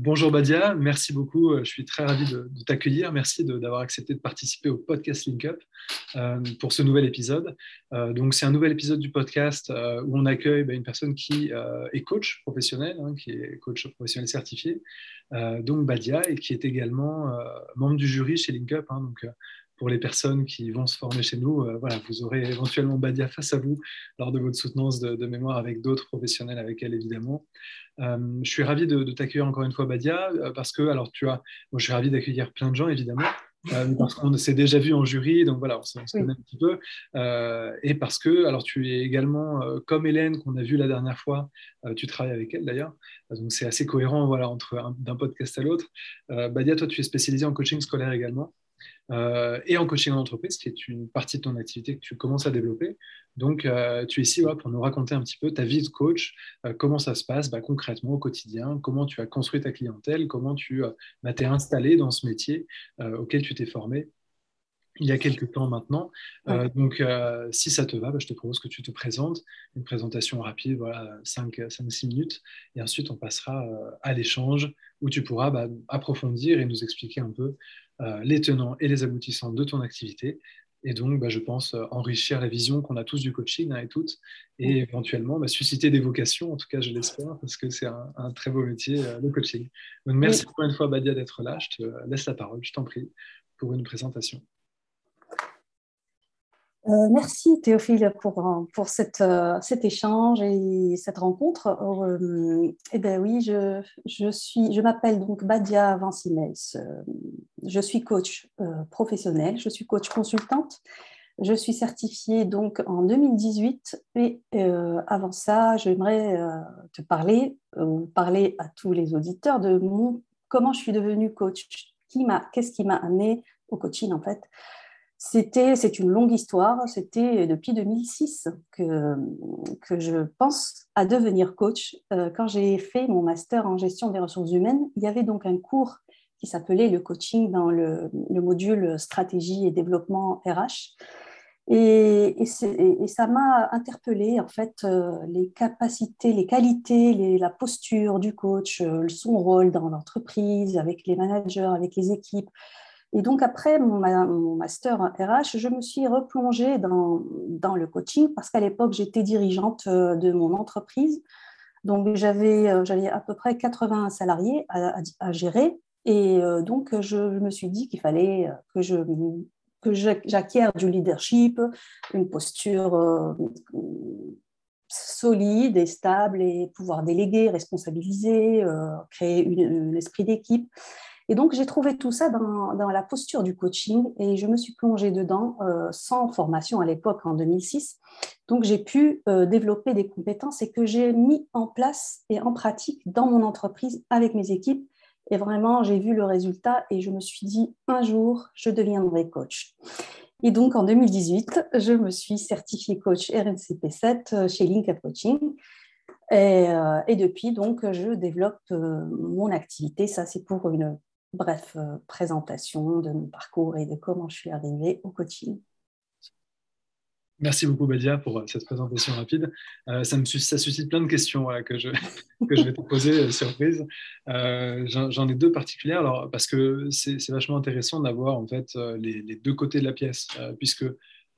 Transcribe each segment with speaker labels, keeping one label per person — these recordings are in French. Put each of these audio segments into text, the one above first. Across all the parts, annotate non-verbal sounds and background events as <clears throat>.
Speaker 1: Bonjour Badia, merci beaucoup. Je suis très ravi de, t'accueillir. Merci d'avoir accepté de participer au podcast Link Up euh, pour ce nouvel épisode. Euh, donc, c'est un nouvel épisode du podcast euh, où on accueille bah, une personne qui est coach professionnel, hein, qui est coach professionnel certifié, donc Badia, et qui est également membre du jury chez Link Up. Hein. Pour les personnes qui vont se former chez nous, voilà, vous aurez éventuellement Badia face à vous lors de votre soutenance de, de mémoire avec d'autres professionnels avec elle, évidemment. Euh, je suis ravi de, t'accueillir encore une fois, Badia, euh, parce que, alors, tu as, je suis ravi d'accueillir plein de gens, évidemment. Euh, parce qu'on s'est déjà vu en jury, donc voilà, on se, connaît un petit peu. et parce que, alors tu es également, comme Hélène, qu'on a vu la dernière fois, tu travailles avec elle d'ailleurs, donc c'est assez cohérent voilà, entre d'un podcast à l'autre. Badia, toi, tu es spécialisée en coaching scolaire également. Euh, et en coaching en entreprise, qui est une partie de ton activité que tu commences à développer. Donc, euh, tu es ici pour nous raconter un petit peu ta vie de coach, euh, comment ça se passe bah, concrètement au quotidien, comment tu as construit ta clientèle, comment tu bah, t'es installé dans ce métier auquel tu t'es formé il y a quelques temps maintenant. donc, si ça te va, bah, je te propose que tu te présentes, une présentation rapide, voilà, 5-6 minutes, et ensuite on passera à l'échange où tu pourras approfondir et nous expliquer un peu les tenants et les aboutissants de ton activité. Et donc, bah, je pense euh, enrichir la vision qu'on a tous du coaching hein, et toutes, et éventuellement bah, susciter des vocations, en tout cas, je l'espère, parce que c'est un, très beau métier, euh, le coaching. Donc, merci encore une fois, Badia, d'être là. Je te laisse la parole, je t'en prie, pour une présentation.
Speaker 2: Euh, merci Théophile pour, euh, pour euh, cet échange et cette rencontre. eh bien oui, je, je, suis, je m'appelle donc Badia Vincimels. je suis coach professionnel, je suis coach consultante. Je suis certifiée donc en 2018 et avant ça, j'aimerais te parler ou parler à tous les auditeurs de mon, comment je suis devenue coach. Qui m'a, qu'est-ce qui m'a amené au coaching en fait c'était, c'est une longue histoire. C'était depuis 2006 que, je pense à devenir coach. Euh, quand j'ai fait mon master en gestion des ressources humaines, il y avait donc un cours qui s'appelait le coaching dans le, module stratégie et développement RH. Et, ça m'a interpellé en fait euh, les capacités, les qualités, la posture du coach, euh, son rôle dans l'entreprise, avec les managers, avec les équipes, et donc, après mon, master RH, je me suis replongée dans, le coaching parce qu'à l'époque, j'étais dirigeante euh, de mon entreprise. Donc, j'avais euh, à peu près 80 salariés à, gérer. Et euh, donc, je me suis dit qu'il fallait que je que j'acquière du leadership, une posture solide et stable et pouvoir déléguer, responsabiliser, créer un esprit d'équipe. Et donc, j'ai trouvé tout ça dans, la posture du coaching et je me suis plongée dedans euh, sans formation à l'époque, en 2006. Donc, j'ai pu euh, développer des compétences et que j'ai mis en place et en pratique dans mon entreprise avec mes équipes. Et vraiment, j'ai vu le résultat et je me suis dit, un jour, je deviendrai coach. Et donc, en 2018, je me suis certifiée coach RNCP7 euh, chez Link Coaching. Et, et, depuis, donc, je développe mon activité. Ça, c'est pour une bref, euh, présentation de mon parcours et de comment je suis arrivée au coaching.
Speaker 1: Merci beaucoup Badia pour euh, cette présentation rapide. Euh, ça, me, suscite plein de questions que, je, <laughs> que je vais te poser, surprise. J'en ai deux particulières, alors, parce que c'est vachement intéressant d'avoir en fait les, deux côtés de la pièce, puisque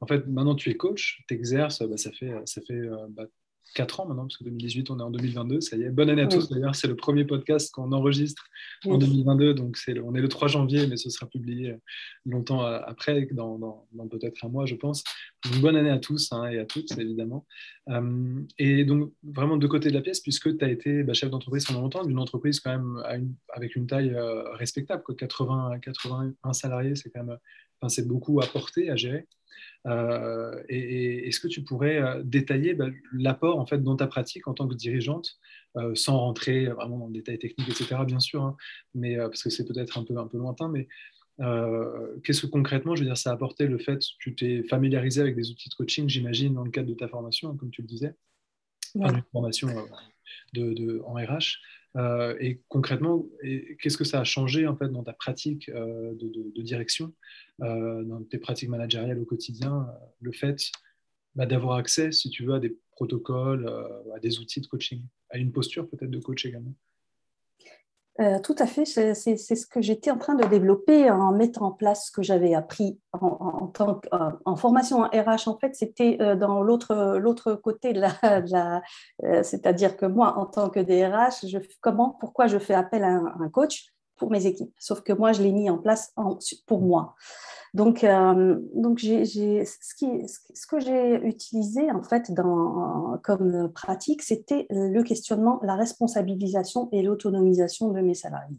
Speaker 1: en fait maintenant tu es coach, tu exerces, bah, ça fait, ça fait bah, 4 ans maintenant, parce que 2018, on est en 2022. Ça y est. Bonne année à tous. D'ailleurs, c'est le premier podcast qu'on enregistre en 2022. Donc, c'est on est le 3 janvier, mais ce sera publié longtemps après, dans, peut-être un mois, je pense. bonne année à tous hein, et à toutes, évidemment. Euh, et donc, vraiment de côté de la pièce, puisque tu as été bah, chef d'entreprise pendant longtemps, d'une entreprise quand même avec une taille euh, respectable. Quoi. 80, 81 salariés, c'est quand même enfin, c'est beaucoup à porter, à gérer. Euh, et, est-ce que tu pourrais euh, détailler bah, l'apport en fait dans ta pratique en tant que dirigeante, euh, sans rentrer vraiment dans le détail technique, etc. Bien sûr, hein, mais parce que c'est peut-être un peu un peu lointain, mais qu'est-ce que concrètement, je veux dire, ça a apporté le fait que tu t'es familiarisé avec des outils de coaching, j'imagine, dans le cadre de ta formation, comme tu le disais, une formation de, en RH. Et concrètement, qu'est-ce que ça a changé en fait dans ta pratique de, direction euh, dans tes pratiques managériales au quotidien, euh, le fait bah, d'avoir accès, si tu veux, à des protocoles, euh, à des outils de coaching, à une posture peut-être de coach également?
Speaker 2: Euh, tout à fait, c'est ce que j'étais en train de développer en mettant en place ce que j'avais appris en, euh, formation en RH. En fait, c'était euh, dans l'autre côté de la, c'est-à-dire que moi, en tant que DRH, comment, pourquoi je fais appel à un, coach pour mes équipes. Sauf que moi, je l'ai mis en place pour moi. Donc, euh, donc ce, que j'ai utilisé en fait comme pratique, c'était le questionnement, la responsabilisation et l'autonomisation de mes salariés.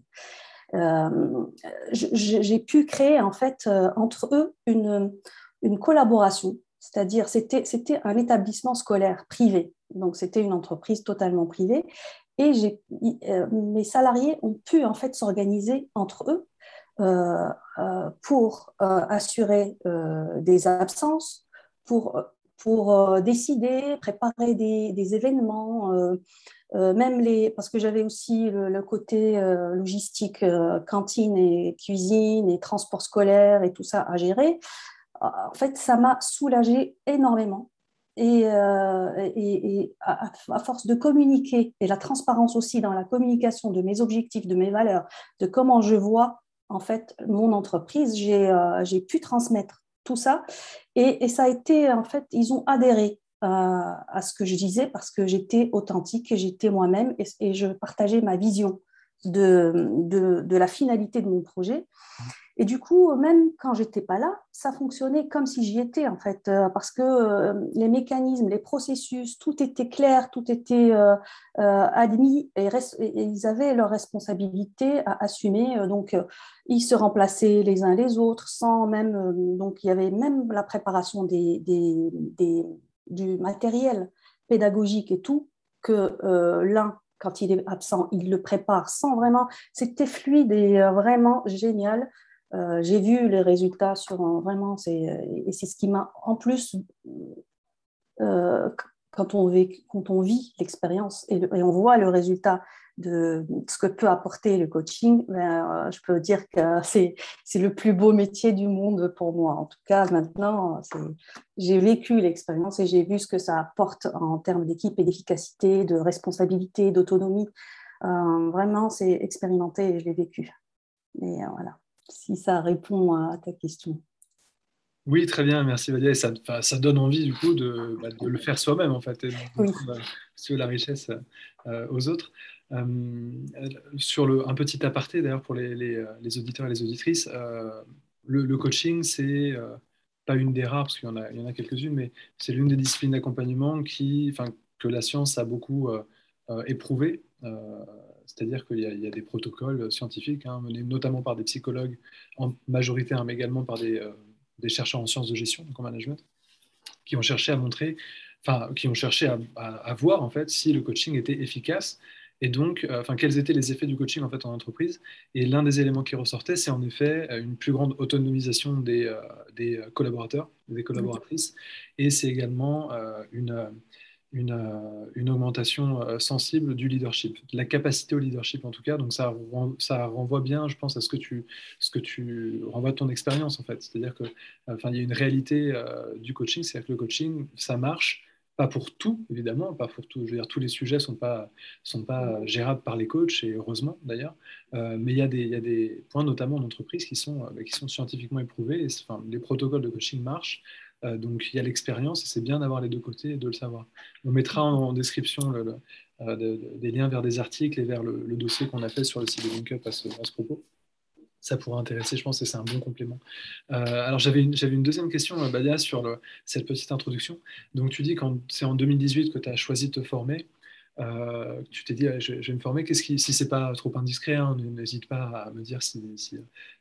Speaker 2: Euh, j'ai pu créer en fait euh, entre eux une, une collaboration, c'est-à-dire c'était, c'était un établissement scolaire privé, donc c'était une entreprise totalement privée, et mes salariés ont pu en fait s'organiser entre eux pour euh, assurer des absences, pour, pour décider, préparer des, des événements, même les, parce que j'avais aussi le, côté logistique, cantine et cuisine et transport scolaire et tout ça à gérer. En fait, ça m'a soulagé énormément. Et, et, à, force de communiquer et la transparence aussi dans la communication de mes objectifs, de mes valeurs, de comment je vois en fait, mon entreprise, euh, j'ai pu transmettre tout ça. Et, ça a été, en fait, ils ont adhéré euh, à ce que je disais parce que j'étais authentique, j'étais moi-même et, je partageais ma vision de, de, la finalité de mon projet. Et du coup, même quand j'étais pas là, ça fonctionnait comme si j'y étais en fait, euh, parce que euh, les mécanismes, les processus, tout était clair, tout était euh, admis et, ils avaient leur responsabilité à assumer. donc, ils se remplaçaient les uns les autres sans même. donc, il y avait même la préparation des, des, du matériel pédagogique et tout que l'un quand il est absent, il le prépare sans vraiment. C'était fluide et vraiment génial. Euh, j'ai vu les résultats sur vraiment, c'est, et c'est ce qui m'a en plus, euh, quand, on vit, quand on vit l'expérience et, on voit le résultat de ce que peut apporter le coaching, ben, euh, je peux dire que <laughs> c'est, c'est le plus beau métier du monde pour moi. En tout cas, maintenant, j'ai vécu l'expérience et j'ai vu ce que ça apporte en termes d'équipe et d'efficacité, de responsabilité, d'autonomie. vraiment, c'est expérimenté et je l'ai vécu. Et voilà si ça répond à ta question.
Speaker 1: Oui, très bien, merci Vadia. Ça, ça donne envie du coup de, bah, le faire soi-même en fait, et de la richesse euh, aux autres. Euh, sur un petit aparté d'ailleurs pour les, les, auditeurs et les auditrices, euh, le, coaching c'est pas une des rares parce qu'il y en a, y quelques-unes, mais c'est l'une des disciplines d'accompagnement qui, que la science a beaucoup éprouvé. C'est-à-dire qu'il y, a des protocoles scientifiques hein, menés notamment par des psychologues en majorité, mais également par euh, des, chercheurs en sciences de gestion, donc en management, qui ont cherché à montrer, enfin, qui ont cherché à, voir en fait si le coaching était efficace et donc, euh, enfin, quels étaient les effets du coaching en fait en entreprise? Et l'un des éléments qui ressortait, c'est en effet euh, une plus grande autonomisation des, des collaborateurs, des collaboratrices, et c'est également une une, euh, une, augmentation euh, sensible du leadership, la capacité au leadership en tout cas. Donc ça, ça renvoie bien, je pense, à ce que tu, ce que tu renvoies de ton expérience en fait. C'est-à-dire que, enfin, il y a une réalité euh, du coaching, c'est-à-dire que le coaching, ça marche. Pas pour tout, évidemment, pas pour tout. Je veux dire, tous les sujets ne sont pas, gérables par les coachs, et heureusement d'ailleurs. mais il y, a des, points, notamment en entreprise, qui sont, qui sont scientifiquement éprouvés. enfin, les protocoles de coaching marchent. Euh, donc il y a l'expérience et c'est bien d'avoir les deux côtés et de le savoir. On mettra en, description euh, des liens vers des articles et vers le, dossier qu'on a fait sur le site de LinkUp à ce, propos. Ça pourrait intéresser, je pense, et c'est un bon complément. Euh, alors j'avais une, une, deuxième question, Badia, sur cette petite introduction. Donc tu dis que c'est en 2018 que tu as choisi de te former. Euh, tu t'es dit, je, vais me former. Qu'est-ce qui, si c'est pas trop indiscret, hein, n'hésite pas à me dire si,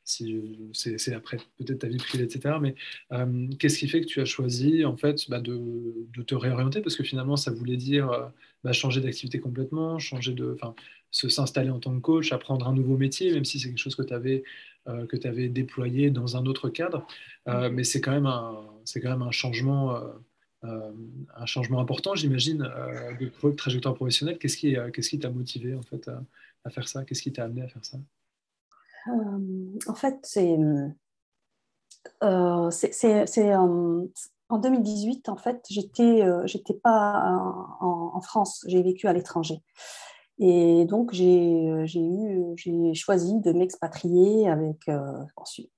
Speaker 1: c'est après peut-être ta vie privée, etc. Mais euh, qu'est-ce qui fait que tu as choisi en fait bah, de, te réorienter? Parce que finalement, ça voulait dire euh, bah, changer d'activité complètement, changer de, se s'installer en tant que coach, apprendre un nouveau métier, même si c'est quelque chose que tu avais que tu avais déployé dans un autre cadre. mais c'est quand même un, c'est quand même un changement euh, un changement important, j'imagine, euh, de trajectoire professionnelle. Qu'est-ce qui euh, qu'est-ce qui t'a motivé en fait à, faire ça? Qu'est-ce qui t'a amené à faire ça?
Speaker 2: En fait, c'est c'est en 2018, en fait, j'étais j'étais pas en, France, j'ai vécu à l'étranger. Et donc, j'ai choisi de m'expatrier avec. Euh,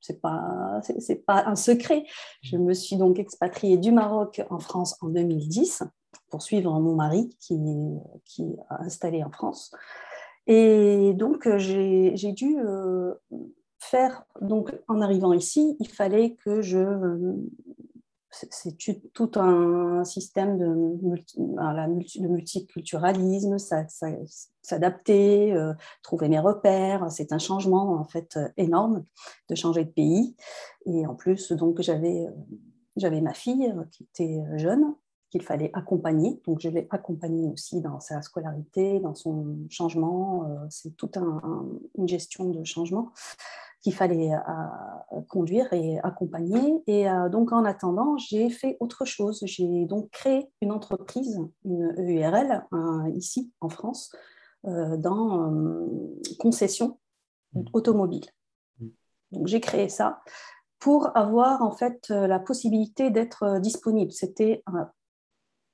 Speaker 2: c'est pas, pas un secret. Je me suis donc expatriée du Maroc en France en 2010 pour suivre mon mari qui, qui est installé en France. Et donc, j'ai dû euh, faire. Donc, en arrivant ici, il fallait que je c'est tout un système de, multiculturalisme, s'adapter, euh, trouver mes repères. C'est un changement en fait énorme de changer de pays. Et en plus, donc j'avais j'avais ma fille qui était jeune qu'il fallait accompagner. Donc je l'ai accompagnée aussi dans sa scolarité, dans son changement. Euh, c'est toute une gestion de changement qu'il fallait euh, conduire et accompagner. Et euh, donc, en attendant, j'ai fait autre chose. J'ai donc créé une entreprise, une EURL, ici en France, euh, dans concession mmh. automobile. Mmh. Donc, j'ai créé ça pour avoir en fait la possibilité d'être disponible. C'était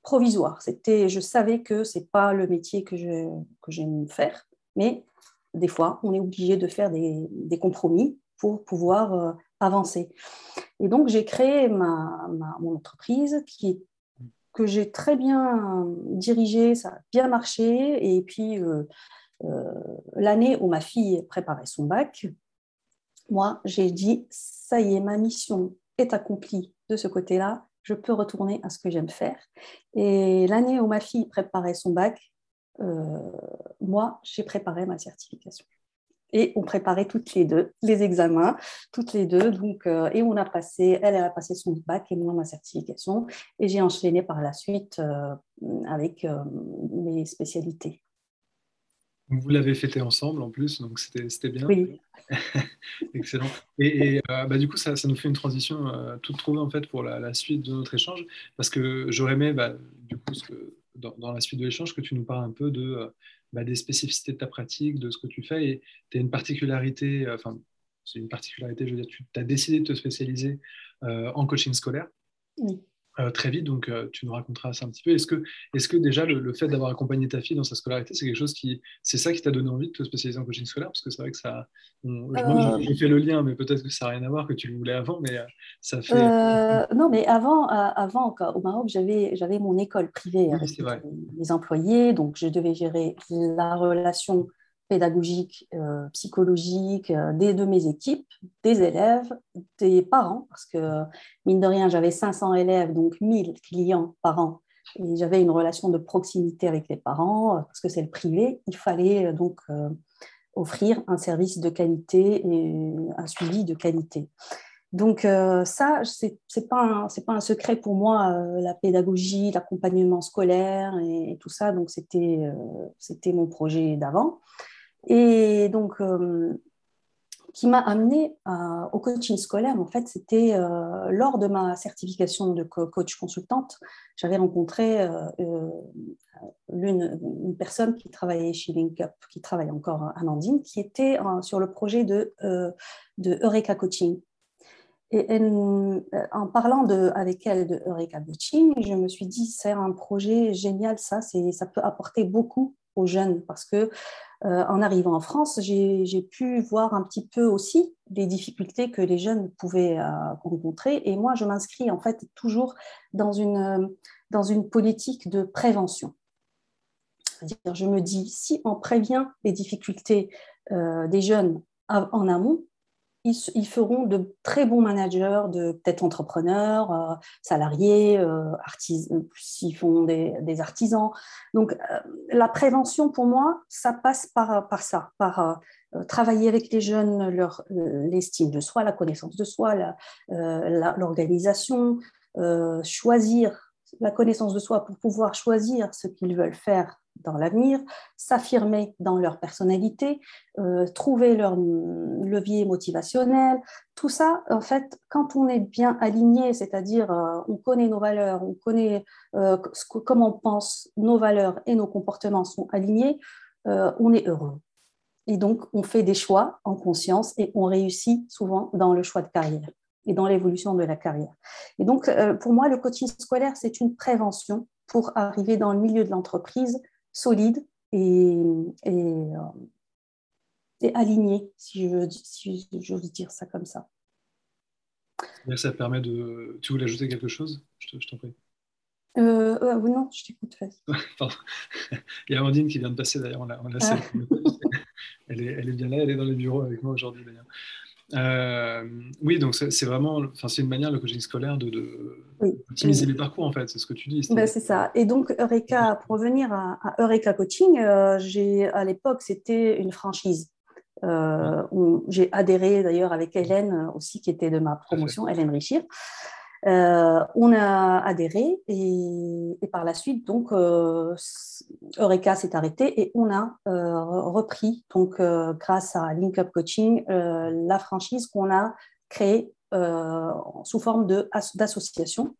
Speaker 2: provisoire. C'était, je savais que c'est pas le métier que j'aime faire, mais des fois, on est obligé de faire des, compromis pour pouvoir euh, avancer. Et donc, j'ai créé ma, mon entreprise qui, que j'ai très bien dirigée, ça a bien marché. Et puis, euh, euh, l'année où ma fille préparait son bac, moi, j'ai dit, ça y est, ma mission est accomplie de ce côté-là, je peux retourner à ce que j'aime faire. Et l'année où ma fille préparait son bac, euh, moi, j'ai préparé ma certification. Et on préparait toutes les deux les examens, toutes les deux. Donc, euh, et on a passé, elle, a passé son bac et moi ma certification. Et j'ai enchaîné par la suite euh, avec mes spécialités.
Speaker 1: Vous l'avez fêté ensemble en plus, donc c'était bien.
Speaker 2: Oui. <laughs>
Speaker 1: Excellent. Et, bah, du coup, ça, ça, nous fait une transition toute trouvée en fait pour la, la, suite de notre échange, parce que j'aurais aimé, bah, du coup, ce que, dans, la suite de l'échange que tu nous parles un peu de, euh, bah, des spécificités de ta pratique, de ce que tu fais. Et tu as une particularité, euh, enfin, c'est une particularité, je veux dire, tu as décidé de te spécialiser euh, en coaching scolaire. Euh, très vite, donc euh, tu nous raconteras ça un petit peu. Est-ce que, est que déjà le, fait d'avoir accompagné ta fille dans sa scolarité, c'est quelque chose qui, c'est ça qui t'a donné envie de te spécialiser en coaching scolaire? Parce que c'est vrai que ça, euh... j'ai fait le lien, mais peut-être que ça n'a rien à voir, que tu le voulais avant, mais euh, ça fait.
Speaker 2: non, mais avant, avant au Maroc, j'avais, j'avais mon école privée avec mes employés, donc je devais gérer la relation pédagogique, euh, psychologique, euh, des, de mes équipes, des élèves, des parents, parce que mine de rien, j'avais 500 élèves, donc 1000 clients par an, et j'avais une relation de proximité avec les parents, euh, parce que c'est le privé, il fallait donc offrir un service de qualité et un suivi de qualité. Donc ça, c'est n'est pas, pas un secret pour moi, la pédagogie, l'accompagnement scolaire et, tout ça. Donc c'était mon projet d'avant. Et donc, euh, qui m'a amené au coaching scolaire, en fait, c'était euh, lors de ma certification de coach consultante, j'avais rencontré euh, une, personne qui travaillait chez LinkUp, qui travaille encore à Amandine, qui était sur le projet de, Eureka Coaching. Et en parlant avec elle de Eureka Coaching, je me suis dit, c'est un projet génial, ça, ça peut apporter beaucoup aux jeunes parce que euh, en arrivant en France, j'ai pu voir un petit peu aussi les difficultés que les jeunes pouvaient euh, rencontrer. Et moi, je m'inscris en fait toujours dans une, dans une politique de prévention. Je me dis, si on prévient les difficultés euh, des jeunes en amont, ils, feront de très bons managers, de peut-être entrepreneurs, euh, salariés, euh, s'ils font des, artisans. Donc, euh, la prévention, pour moi, ça passe par, par ça, par travailler avec les jeunes, leur l'estime de soi, la connaissance de soi, l'organisation, choisir la connaissance de soi pour pouvoir choisir ce qu'ils veulent faire dans l'avenir, s'affirmer dans leur personnalité, euh, trouver leur levier motivationnel. Tout ça, en fait, quand on est bien aligné, c'est-à-dire euh, on connaît nos valeurs, on connaît euh, comment on pense, nos valeurs et nos comportements sont alignés, on est heureux. Et donc, on fait des choix en conscience et on réussit souvent dans le choix de carrière et dans l'évolution de la carrière. Et donc, pour moi, le coaching scolaire, c'est une prévention pour arriver dans le milieu de l'entreprise solide, et, et, aligné, si je si j'ose dire ça comme ça.
Speaker 1: Ça permet de. Tu voulais ajouter quelque chose? Je t'en prie.
Speaker 2: Euh, euh, non, je t'écoute. <laughs>
Speaker 1: Il y a Amandine qui vient de passer d'ailleurs. On ah. elle, est, elle, est, bien là, elle est dans les bureaux avec moi aujourd'hui d'ailleurs. Euh, oui, donc c'est vraiment, enfin c'est une manière le coaching scolaire de, de les parcours en fait, c'est ce que tu dis.
Speaker 2: Ben, c'est ça. Et donc Eureka, pour revenir à, Eureka Coaching, euh, j'ai à l'époque c'était une franchise. Euh, où j'ai adhéré d'ailleurs avec Hélène aussi qui était de ma promotion, Hélène Richir. Euh, on a adhéré et, par la suite, donc, euh, Eureka s'est arrêté et on a euh, repris, donc, grâce à Link Up Coaching, la franchise qu'on a créée sous forme d'association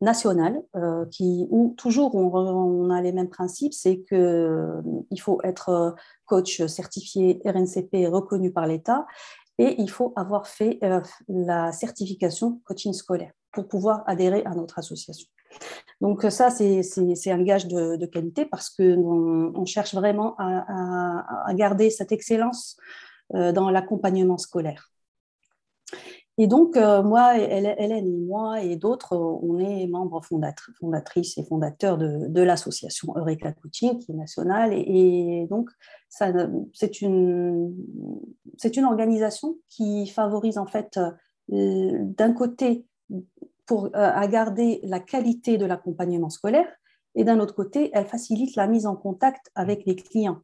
Speaker 2: nationale, qui, où toujours on, on, a les mêmes principes, c'est qu'il faut être coach certifié RNCP reconnu par l'État et il faut avoir fait la certification coaching scolaire pour pouvoir adhérer à notre association. Donc ça, c'est un gage de, qualité parce qu'on on cherche vraiment à, garder cette excellence euh, dans l'accompagnement scolaire. Et donc, euh, moi, Hélène et moi et d'autres, on est membres fondatrices et fondateurs de, l'association Eureka Coaching, qui est nationale. Et, donc, c'est une, une organisation qui favorise en fait, euh, d'un côté, pour, euh, à garder la qualité de l'accompagnement scolaire et d'un autre côté, elle facilite la mise en contact avec les clients.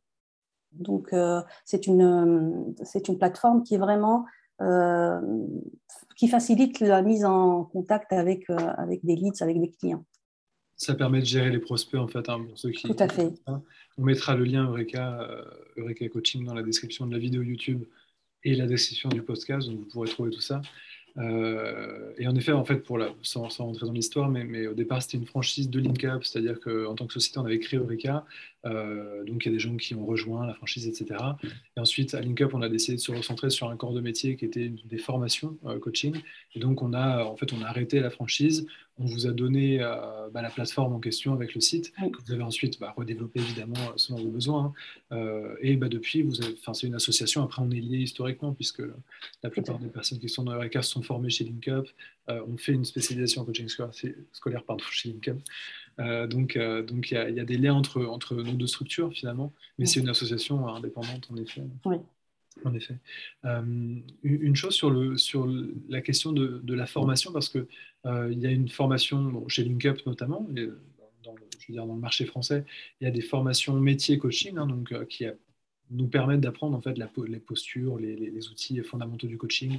Speaker 2: Donc, euh, c'est une, une plateforme qui est vraiment euh, qui facilite la mise en contact avec, avec des leads, avec des clients.
Speaker 1: Ça permet de gérer les prospects, en fait, hein, pour ceux qui.
Speaker 2: Tout à fait.
Speaker 1: On mettra le lien Eureka, Eureka Coaching dans la description de la vidéo YouTube et la description du podcast, donc vous pourrez trouver tout ça. Euh, et en effet, en fait, pour la, sans, rentrer dans l'histoire, mais, au départ, c'était une franchise de LinkUp, c'est-à-dire qu'en tant que société, on avait créé Eureka. Euh, donc, il y a des gens qui ont rejoint la franchise, etc. Et ensuite, à LinkUp, on a décidé de se recentrer sur un corps de métier qui était des formations euh, coaching. Et donc, on a, en fait, on a arrêté la franchise. On vous a donné bah, la plateforme en question avec le site, que vous avez ensuite bah, redéveloppé évidemment selon vos besoins. et bah, depuis, vous c'est une association. Après, on est lié historiquement puisque la plupart des personnes qui sont dans Eureka sont formés chez LinkUp. Euh, on fait une spécialisation en coaching scolaire, pardon, chez LinkUp. Euh, donc, euh, donc il y, a des liens entre, entre nos deux structures finalement, mais c'est une association indépendante en effet.
Speaker 2: Oui.
Speaker 1: En effet. une chose sur, le, sur la question de, la formation, parce qu'il il y a une formation chez LinkUp notamment, dans, je veux dire, dans le marché français, il y a des formations métiers coaching, hein, donc, qui, a, nous permettent d'apprendre en fait la, les postures, les, outils fondamentaux du coaching.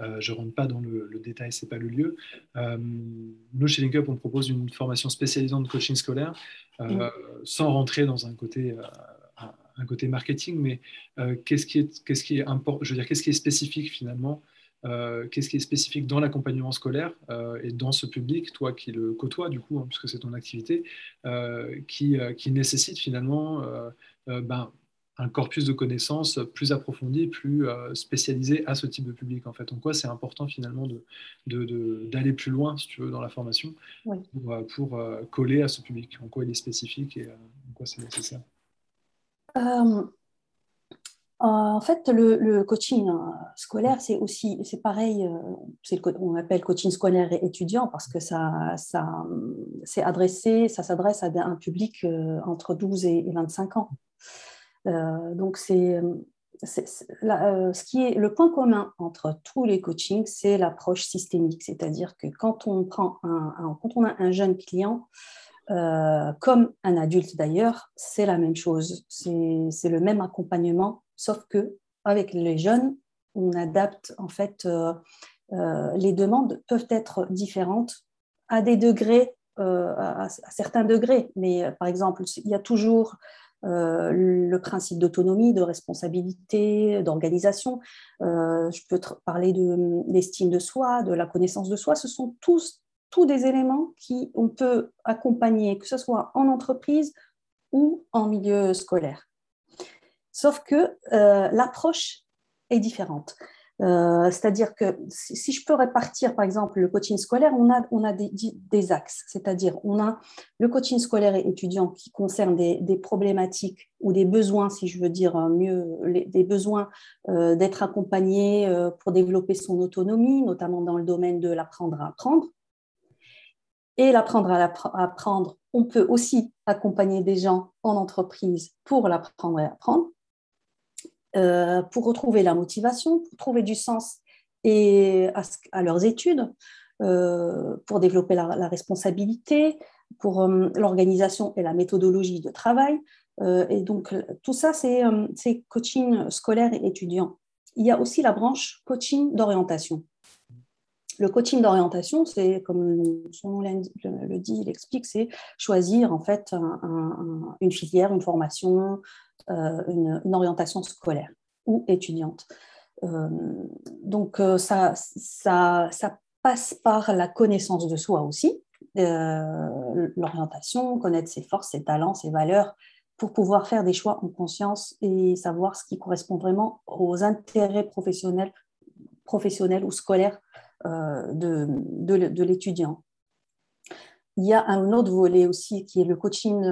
Speaker 1: Euh, je ne rentre pas dans le, le détail, c'est pas le lieu. Euh, nous, chez LinkUp, on propose une formation spécialisante de coaching scolaire, euh, mm. sans rentrer dans un côté, un côté marketing, mais qu'est-ce qui est, qu'est-ce qui est important, je veux dire, qu'est-ce qui est spécifique finalement qu'est-ce qui est spécifique dans l'accompagnement scolaire et dans ce public, toi qui le côtoies du coup, hein, puisque c'est ton activité, qui, qui, nécessite finalement ben, un corpus de connaissances plus approfondi, plus euh, spécialisé à ce type de public. En fait, en quoi c'est important finalement d'aller de, plus loin, si tu veux, dans la formation pour, euh, euh, coller à ce public. En quoi il est spécifique et en quoi c'est nécessaire.
Speaker 2: en fait, le, coaching scolaire, c'est aussi, c'est pareil, on appelle coaching scolaire et étudiant parce que ça, ça c'est adressé, ça s'adresse à un public entre 12 et 25 ans. Euh, donc, c'est euh, ce qui est le point commun entre tous les coachings, c'est l'approche systémique, c'est-à-dire que quand on prend un, quand on a un jeune client, euh, comme un adulte d'ailleurs, c'est la même chose, c'est le même accompagnement, sauf que avec les jeunes, on adapte en fait. les demandes peuvent être différentes à des degrés, à, certains degrés, mais par exemple, il y a toujours euh, le principe d'autonomie, de responsabilité, d'organisation. Euh, je peux parler de l'estime de soi, de la connaissance de soi. Ce sont tous, tous des éléments qui on peut accompagner, que ce soit en entreprise ou en milieu scolaire. Sauf que euh, l'approche est différente. Euh, c'est-à-dire que si je peux répartir, par exemple, le coaching scolaire, on a, des, axes. C'est-à-dire, on a le coaching scolaire et étudiant qui concerne des, problématiques ou des besoins, si je veux dire mieux, des besoins euh, d'être accompagné euh, pour développer son autonomie, notamment dans le domaine de l'apprendre à apprendre. Et l'apprendre à apprendre, on peut aussi accompagner des gens en entreprise pour l'apprendre à apprendre. Euh, pour retrouver la motivation, pour trouver du sens et à, leurs études, euh, pour développer la, responsabilité, pour euh, l'organisation et la méthodologie de travail. et donc, tout ça, c'est coaching scolaire et étudiant. Il y a aussi la branche coaching d'orientation. Le coaching d'orientation, c'est comme son nom le dit, il explique, c'est choisir en fait une filière, une formation, euh, une, orientation scolaire ou étudiante. Euh, donc euh, ça, ça, passe par la connaissance de soi aussi, l'orientation, connaître ses forces, ses talents, ses valeurs, pour pouvoir faire des choix en conscience et savoir ce qui correspond vraiment aux intérêts professionnels, professionnels ou scolaires de, de, de l'étudiant. Il y a un autre volet aussi qui est le coaching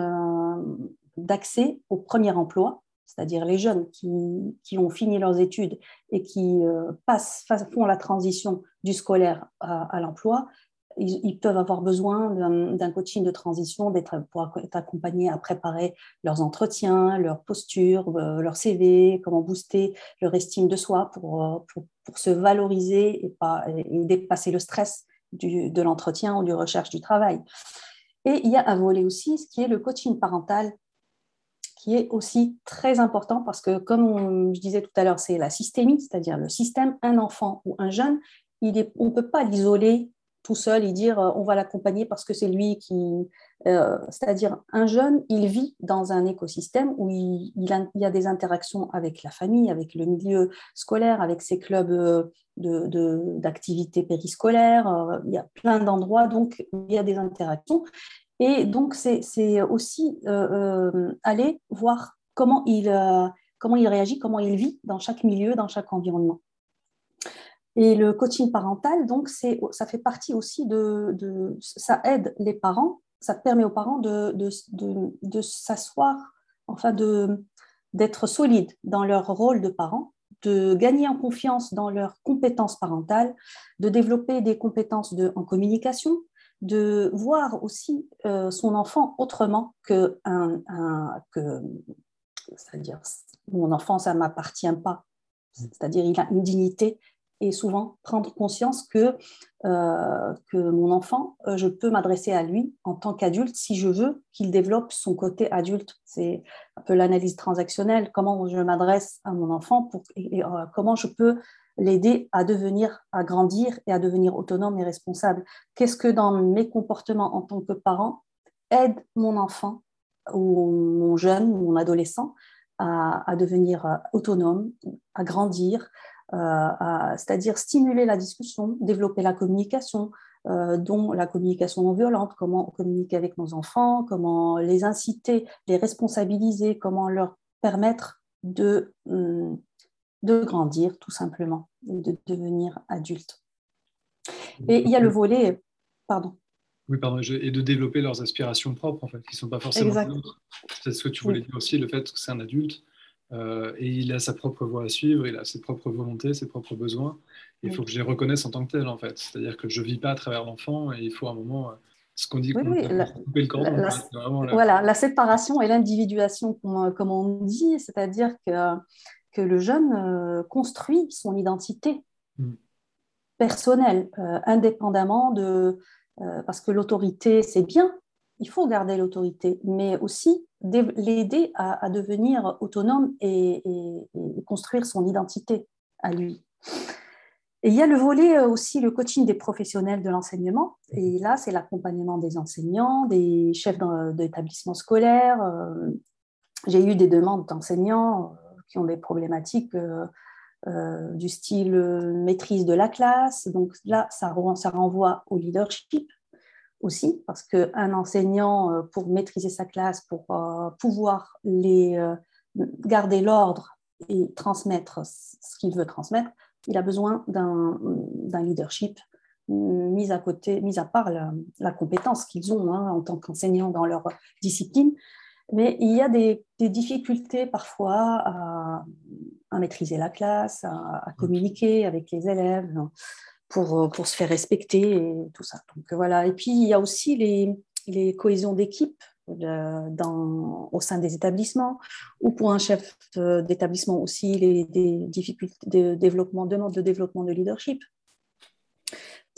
Speaker 2: d'accès au premier emploi, c'est-à-dire les jeunes qui, ont fini leurs études et qui euh, passent, font la transition du scolaire à, l'emploi, ils, peuvent avoir besoin d'un coaching de transition, d'être pour être accompagnés à préparer leurs entretiens, leur posture, euh, leur CV, comment booster leur estime de soi pour, euh, pour, se valoriser et, pas, et dépasser le stress de l'entretien ou du recherche du travail. Et il y a un volet aussi, ce qui est le coaching parental qui est aussi très important parce que, comme je disais tout à l'heure, c'est la systémie, c'est-à-dire le système, un enfant ou un jeune, il on ne peut pas l'isoler tout seul et dire euh, on va l'accompagner parce que c'est lui qui... Euh, c'est-à-dire un jeune, il vit dans un écosystème où il, il, y a des interactions avec la famille, avec le milieu scolaire, avec ses clubs euh, d'activités de, périscolaires, il y a plein d'endroits, donc il y a des interactions. Et donc, c'est aussi euh, euh, aller voir comment il, euh, comment il réagit, comment il vit dans chaque milieu, dans chaque environnement. Et le coaching parental, donc, ça fait partie aussi de, Ça aide les parents, ça permet aux parents de, de, de s'asseoir, enfin, d'être solides dans leur rôle de parents, de gagner en confiance dans leurs compétences parentales, de développer des compétences de, en communication, de voir aussi euh, son enfant autrement que, un, que c'est-à-dire mon enfant, ça ne m'appartient pas. C'est-à-dire il a une dignité et souvent prendre conscience que, euh, que mon enfant, euh, je peux m'adresser à lui en tant qu'adulte si je veux qu'il développe son côté adulte. C'est un peu l'analyse transactionnelle, comment je m'adresse à mon enfant, pour, et, comment je peux l'aider à devenir, à grandir et à devenir autonome et responsable. Qu'est-ce que dans mes comportements en tant que parent aide mon enfant ou mon jeune, mon adolescent à, devenir euh, autonome, à grandir, euh, c'est-à-dire stimuler la discussion, développer la communication, euh, dont la communication non violente, comment communiquer avec nos enfants, comment les inciter, les responsabiliser, comment leur permettre de hum, de grandir tout simplement, de devenir adulte. Et il y a le volet, pardon.
Speaker 1: Oui, pardon, et de développer leurs aspirations propres, en fait, qui ne sont pas forcément. C'est ce que tu voulais dire aussi, le fait que c'est un adulte euh, et il a sa propre voie à suivre, il a ses propres volontés, ses propres besoins. il faut que je les reconnaisse en tant que tel, en fait. C'est-à-dire que je ne vis pas à travers l'enfant et il faut à un moment, euh, ce qu'on dit,
Speaker 2: couper le cordon. Voilà, la séparation et l'individuation, comme on dit, c'est-à-dire que que le jeune euh, construit son identité mm. personnelle, euh, indépendamment de... Euh, parce que l'autorité, c'est bien, il faut garder l'autorité, mais aussi l'aider à, devenir autonome et, construire son identité à lui. Et il y a le volet aussi, le coaching des professionnels de l'enseignement. Et là, c'est l'accompagnement des enseignants, des chefs d'établissements scolaires. J'ai eu des demandes d'enseignants qui ont des problématiques euh, euh, du style euh, maîtrise de la classe. Donc là, ça, ça renvoie au leadership aussi, parce qu'un enseignant, pour maîtriser sa classe, pour pouvoir les, garder l'ordre et transmettre ce qu'il veut transmettre, il a besoin d'un leadership mis à côté, mis à part la, compétence qu'ils ont hein, en tant qu'enseignants dans leur discipline. Mais il y a des, difficultés parfois à, maîtriser la classe, à, communiquer avec les élèves pour, pour se faire respecter et tout ça. Donc voilà. Et puis il y a aussi les, cohésions d'équipe dans, au sein des établissements, ou pour un chef d'établissement aussi les, des difficultés de développement, demande de développement de leadership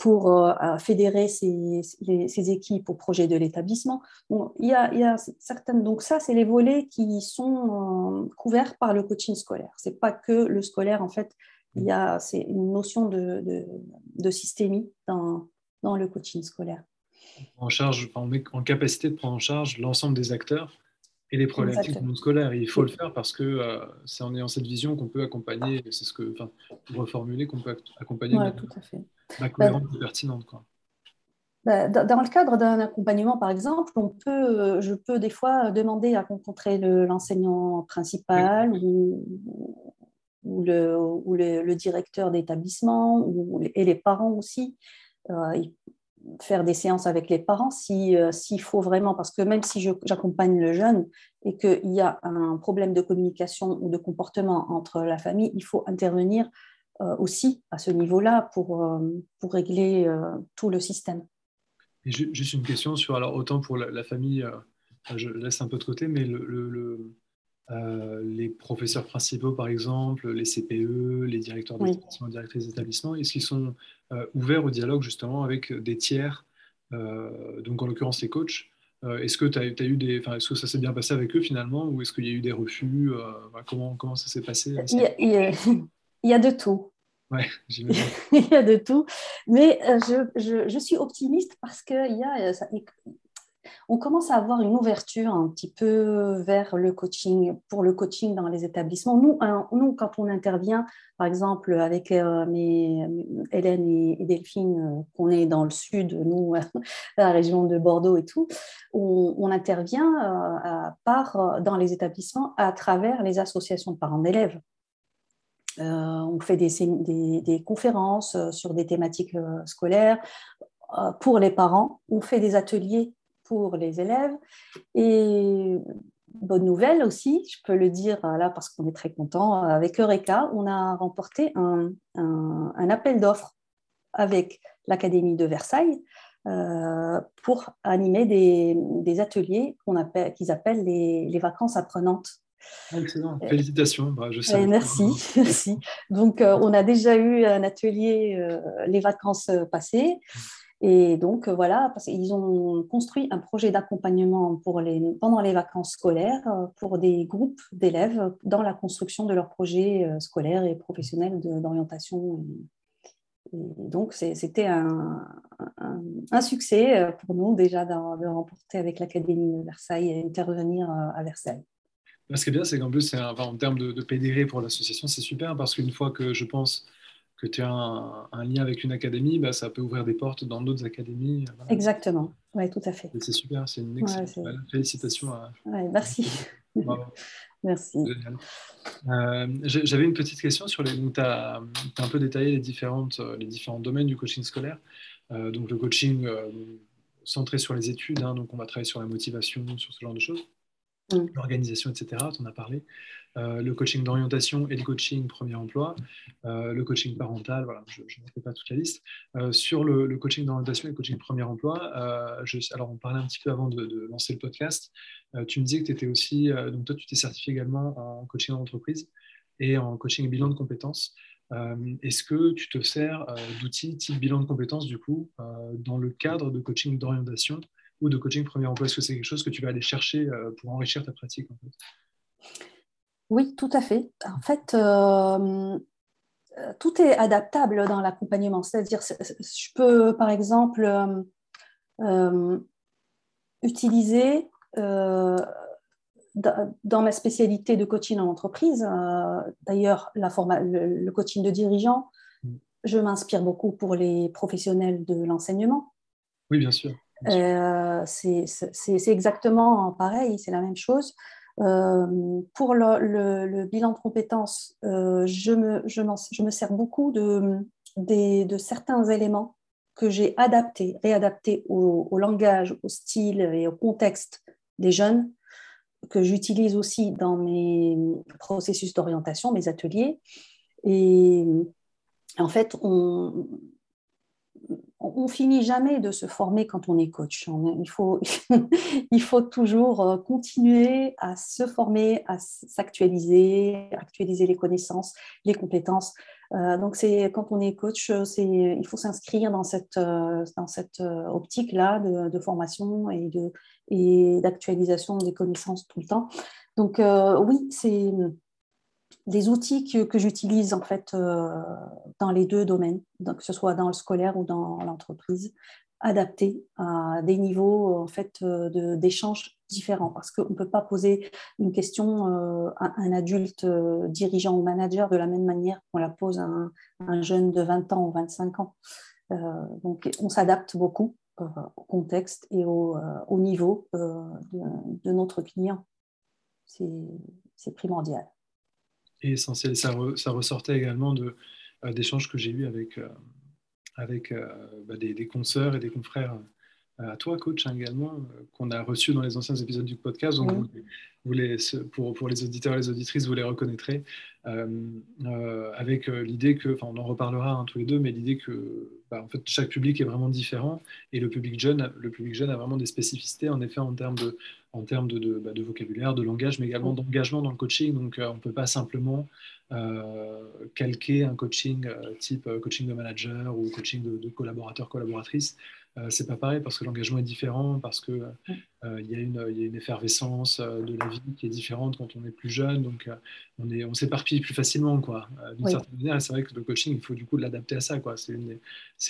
Speaker 2: pour euh, fédérer ces, équipes au projet de l'établissement. il, y a, certaines, donc ça, c'est les volets qui sont euh, couverts par le coaching scolaire. C'est pas que le scolaire, en fait, il y a, c'est une notion de, de, de systémie dans, dans le coaching scolaire
Speaker 1: en charge, on met en capacité de prendre en charge l'ensemble des acteurs et les problématiques du monde scolaire. il faut le faire parce que euh, c'est en ayant cette vision qu'on peut accompagner, c'est ce que, enfin, reformuler, qu'on peut accompagner
Speaker 2: ouais, tout à fait.
Speaker 1: la cohérence bah, pertinente. Quoi.
Speaker 2: Bah, dans le cadre d'un accompagnement, par exemple, on peut, je peux des fois demander à rencontrer l'enseignant principal ou, ou, le, ou le, directeur d'établissement et les parents aussi. Euh, faire des séances avec les parents euh, s'il faut vraiment, parce que même si j'accompagne le jeune et qu'il y a un problème de communication ou de comportement entre la famille, il faut intervenir euh, aussi à ce niveau-là pour, euh, pour régler tout le système.
Speaker 1: Juste une question sur, alors autant pour la, famille, je laisse un peu de côté, mais le euh, les professeurs principaux, par exemple, les CPE, les directeurs d'établissement, oui. directrices d'établissement, est-ce qu'ils sont euh, ouverts au dialogue justement avec des tiers, euh, donc en l'occurrence les coachs? Est-ce que, as, as eu des, est-ce que ça s'est bien passé avec eux finalement ou est-ce qu'il y a eu des refus comment, comment ça s'est passé
Speaker 2: il y, a, <laughs> il y, a, de tout.
Speaker 1: Ouais, <laughs>
Speaker 2: il y a de tout. Mais je, je, je suis optimiste parce qu'il y a, on commence à avoir une ouverture un petit peu vers le coaching, pour le coaching dans les établissements. Nous, nous quand on intervient, par exemple, avec euh, mes, Hélène et, Delphine, euh, qu'on est dans le sud, nous, <laughs> la région de Bordeaux et tout, on, intervient euh, à dans les établissements à travers les associations de parents d'élèves. on fait des, conférences sur des thématiques scolaires pour les parents. On fait des ateliers pour les élèves. Et bonne nouvelle aussi, je peux le dire là parce qu'on est très content, avec Eureka, on a remporté un, un, appel d'offres avec l'Académie de Versailles euh, pour animer des, des ateliers qu'on appelle, qu'ils appellent les, les, vacances apprenantes.
Speaker 1: Excellent, félicitations. Bah, je
Speaker 2: sais merci, <laughs> merci. Donc, euh, on a déjà eu un atelier euh, les vacances passées. Et donc, euh, voilà, parce qu'ils ont construit un projet d'accompagnement pendant les vacances scolaires euh, pour des groupes d'élèves dans la construction de leurs projets euh, scolaires et professionnels d'orientation. donc, c'était un, succès pour nous déjà de, remporter avec l'Académie de Versailles et intervenir à Versailles.
Speaker 1: Ce qui est bien, c'est qu'en plus, en termes de, de pour l'association, c'est super parce qu'une fois que je pense que tu as un, lien avec une académie, bah, ça peut ouvrir des portes dans d'autres académies.
Speaker 2: Exactement, oui, tout à fait.
Speaker 1: C'est super, c'est une excellente félicitations. À...
Speaker 2: merci. merci. <laughs>
Speaker 1: Euh, j'avais une petite question sur les. Tu as, un peu détaillé les, différentes, les différents domaines du coaching scolaire. Euh, donc le coaching euh, centré sur les études, hein, donc on va travailler sur la motivation, sur ce genre de choses. Mm. l'organisation, etc. Tu en as parlé. Euh, le coaching d'orientation et le coaching premier emploi, euh, le coaching parental, voilà, je, ne fais pas toute la liste. Euh, sur le, coaching d'orientation et le coaching premier emploi, alors on parlait un petit peu avant de, lancer le podcast, tu me disais que tu étais aussi, donc toi tu t'es certifié également en coaching d'entreprise et en coaching bilan de compétences. Est-ce que tu te sers d'outils type bilan de compétences du coup dans le cadre de coaching d'orientation ou de coaching premier emploi? Est-ce que c'est quelque chose que tu vas aller chercher pour enrichir ta pratique
Speaker 2: Oui, tout à fait. En fait, euh, tout est adaptable dans l'accompagnement. C'est-à-dire, je peux, par exemple, euh, utiliser dans ma spécialité de coaching en entreprise, d'ailleurs, le, le, coaching de dirigeant, mm. je m'inspire beaucoup pour les professionnels de l'enseignement.
Speaker 1: Oui, bien sûr.
Speaker 2: Euh, c'est exactement pareil, c'est la même chose. Pour le, bilan de compétences, je me, je, me, sers beaucoup de, de certains éléments que j'ai adaptés, réadaptés au, au, langage, au style et au contexte des jeunes, que j'utilise aussi dans mes processus d'orientation, mes ateliers. Et en fait, on, on finit jamais de se former quand on est coach. <laughs> il, faut, toujours euh, continuer à se former, à s'actualiser, actualiser les connaissances, les compétences. Euh, donc, c'est quand on est coach, c'est, il faut s'inscrire dans cette, euh, dans cette optique-là de, formation et d'actualisation des connaissances tout le temps. Donc, oui, c'est des outils que, j'utilise en fait euh, dans les deux domaines, donc, que ce soit dans le scolaire ou dans l'entreprise, adaptés à des niveaux en fait euh, d'échange différents parce qu'on ne peut pas poser une question euh, à un adulte dirigeant ou manager de la même manière qu'on la pose à un, jeune de 20 ans ou 25 ans. donc on s'adapte beaucoup au contexte et au, niveau de, de notre client. C'est primordial
Speaker 1: et essentiel. Ça, ça ressortait également euh, d'échanges que j'ai eus avec, euh, avec euh, bah, des, des, consoeurs et des confrères à toi, coach, hein, également, qu'on a reçu dans les anciens épisodes du podcast. Donc, vous, les, pour, pour, les auditeurs et les auditrices, vous les reconnaîtrez, avec l'idée que, enfin, on en reparlera hein, tous les deux, mais l'idée que bah, en fait, chaque public est vraiment différent et le public jeune, le public jeune a vraiment des spécificités, en effet, en termes de, en termes de, bah, de, vocabulaire, de langage, mais également d'engagement dans le coaching. Donc, euh, on ne peut pas simplement euh, calquer un coaching euh, type coaching de manager ou coaching de, de collaborateur, collaboratrice. c'est pas pareil parce que l'engagement est différent, parce qu'il il y, a une effervescence de la vie qui est différente quand on est plus jeune. Donc, on, on s'éparpille plus facilement. Quoi. D'une certaine manière, c'est vrai que le coaching, il faut du coup l'adapter à ça. Quoi. C'est une,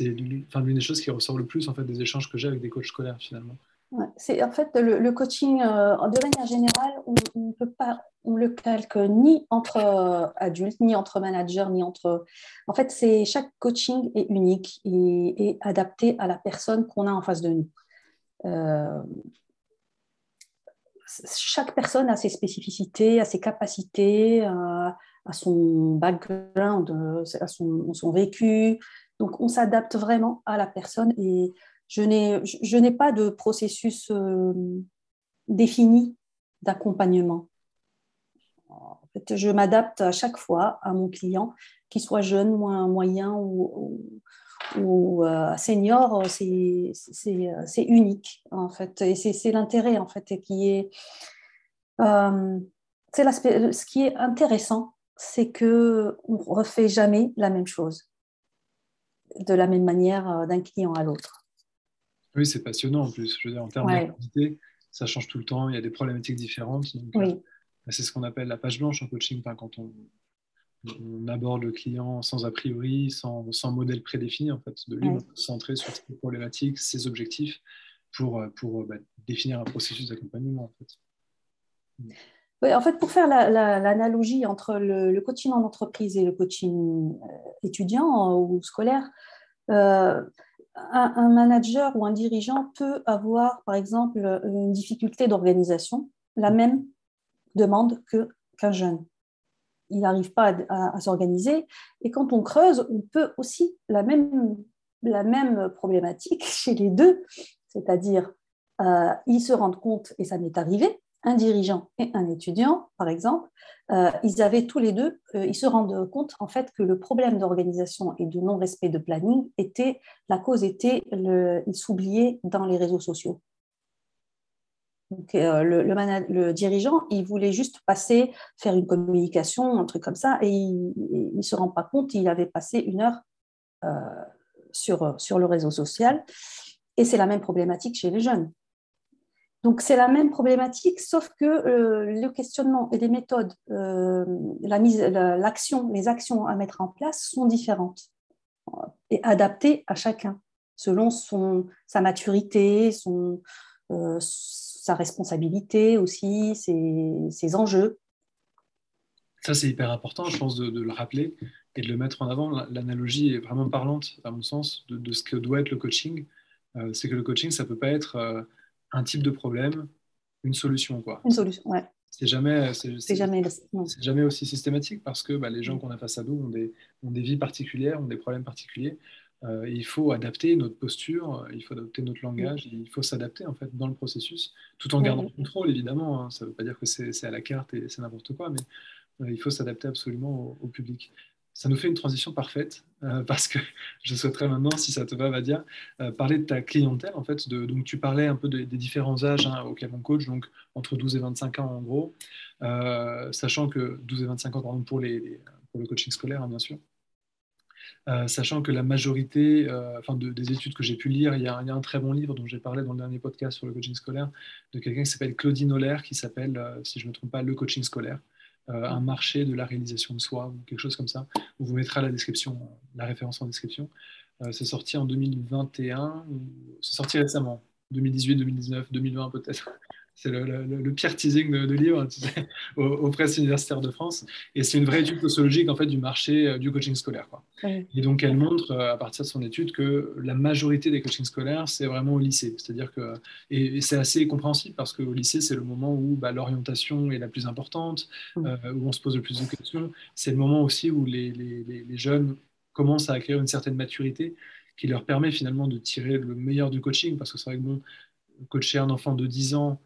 Speaker 1: l'une des choses qui ressort le plus en fait, des échanges que j'ai avec des coachs scolaires finalement
Speaker 2: en fait le, coaching euh, de manière générale, on ne peut pas, on le calque ni entre euh, adultes, ni entre managers, ni entre. En fait, chaque coaching est unique et, adapté à la personne qu'on a en face de nous. Euh, chaque personne a ses spécificités, a ses capacités, à, son background, à son, son vécu. Donc, on s'adapte vraiment à la personne et je n'ai pas de processus euh, défini d'accompagnement. Je m'adapte à chaque fois à mon client, qu'il soit jeune, moyen ou, ou, euh, senior, c'est unique en fait. Et c'est l'intérêt en fait qui est, euh, ce qui est intéressant, c'est que on refait jamais la même chose de la même manière d'un client à l'autre.
Speaker 1: Oui, c'est passionnant en plus. Je veux dire, en termes d'activité, ça change tout le temps. Il y a des problématiques différentes. Euh, c'est ce qu'on appelle la page blanche en coaching, quand on, aborde le client sans a priori, sans, modèle prédéfini, en fait, de lui, centré sur ses problématiques, ses objectifs, pour, euh, pour bah, définir un processus d'accompagnement. En fait.
Speaker 2: Oui, en fait, pour faire l'analogie entre le, coaching en entreprise et le coaching euh, étudiant ou scolaire, un, manager ou un dirigeant peut avoir, par exemple, une difficulté d'organisation, la même demande qu'un jeune. Il n'arrive pas à, s'organiser. Et quand on creuse, on peut aussi la même, la même problématique <laughs> chez les deux, c'est-à-dire euh, ils se rendent compte, et ça m'est arrivé, un dirigeant et un étudiant, par exemple, euh, ils avaient tous les deux, euh, ils se rendent compte en fait que le problème d'organisation et de non-respect de planning était, la cause était, ils s'oubliaient dans les réseaux sociaux. Donc, euh, le, le, dirigeant, il voulait juste passer, faire une communication, un truc comme ça, et il ne se rend pas compte, il avait passé une heure sur, sur le réseau social. Et c'est la même problématique chez les jeunes. Donc c'est la même problématique, sauf que euh, le questionnement et les méthodes, euh, la mise, l'action, les actions à mettre en place sont différentes et adaptées à chacun selon son, sa maturité, son, euh, sa responsabilité aussi, ses, enjeux.
Speaker 1: Ça, c'est hyper important, je pense, de, le rappeler et de le mettre en avant. L'analogie est vraiment parlante, à mon sens, de, de ce que doit être le coaching. c'est que le coaching, ça ne peut pas être un type de problème, une solution. Quoi.
Speaker 2: Une solution, ouais.
Speaker 1: c'est jamais,
Speaker 2: c'est jamais,
Speaker 1: jamais aussi systématique parce que bah, les gens qu'on a face à nous ont des, ont des vies particulières, ont des problèmes particuliers. Euh, il faut adapter notre posture, il faut adapter notre langage, il faut s'adapter en fait dans le processus, tout en gardant le contrôle évidemment. Hein. Ça ne veut pas dire que c'est à la carte et c'est n'importe quoi, mais euh, il faut s'adapter absolument au, public. Ça nous fait une transition parfaite euh, <laughs> parce que je souhaiterais maintenant, si ça te va, Vadia, parler de ta clientèle en fait. Donc tu parlais un peu des différents âges hein, auxquels on coach, donc entre 12 et 25 ans en gros, sachant que 12 et 25 ans pardon, pour, le coaching scolaire hein, bien sûr. Euh, sachant que la majorité euh, enfin des études que j'ai pu lire, il y, a, un très bon livre dont j'ai parlé dans le dernier podcast sur le coaching scolaire, de quelqu'un qui s'appelle Claudine Holler, qui s'appelle, euh, si je ne me trompe pas, Le coaching scolaire, un marché de la réalisation de soi, ou quelque chose comme ça. On vous mettra la description, la référence en description. c'est sorti en 2021, c'est sorti récemment, 2018, 2019, 2020 peut-être. C'est le, pire teasing de, livre aux, <laughs> aux, presses universitaires de France. Et c'est une vraie étude sociologique en fait, du marché euh, du coaching scolaire. Quoi. Et donc, elle montre, euh, à partir de son étude, que la majorité des coachings scolaires, c'est vraiment au lycée. C'est-à-dire que, et, c'est assez compréhensible parce qu'au lycée, c'est le moment où bah, l'orientation est la plus importante, euh, où on se pose le plus de questions. C'est le moment aussi où les, les, les jeunes commencent à acquérir une certaine maturité qui leur permet finalement de tirer le meilleur du coaching. Parce que c'est vrai que bon, coacher un enfant de 10 ans,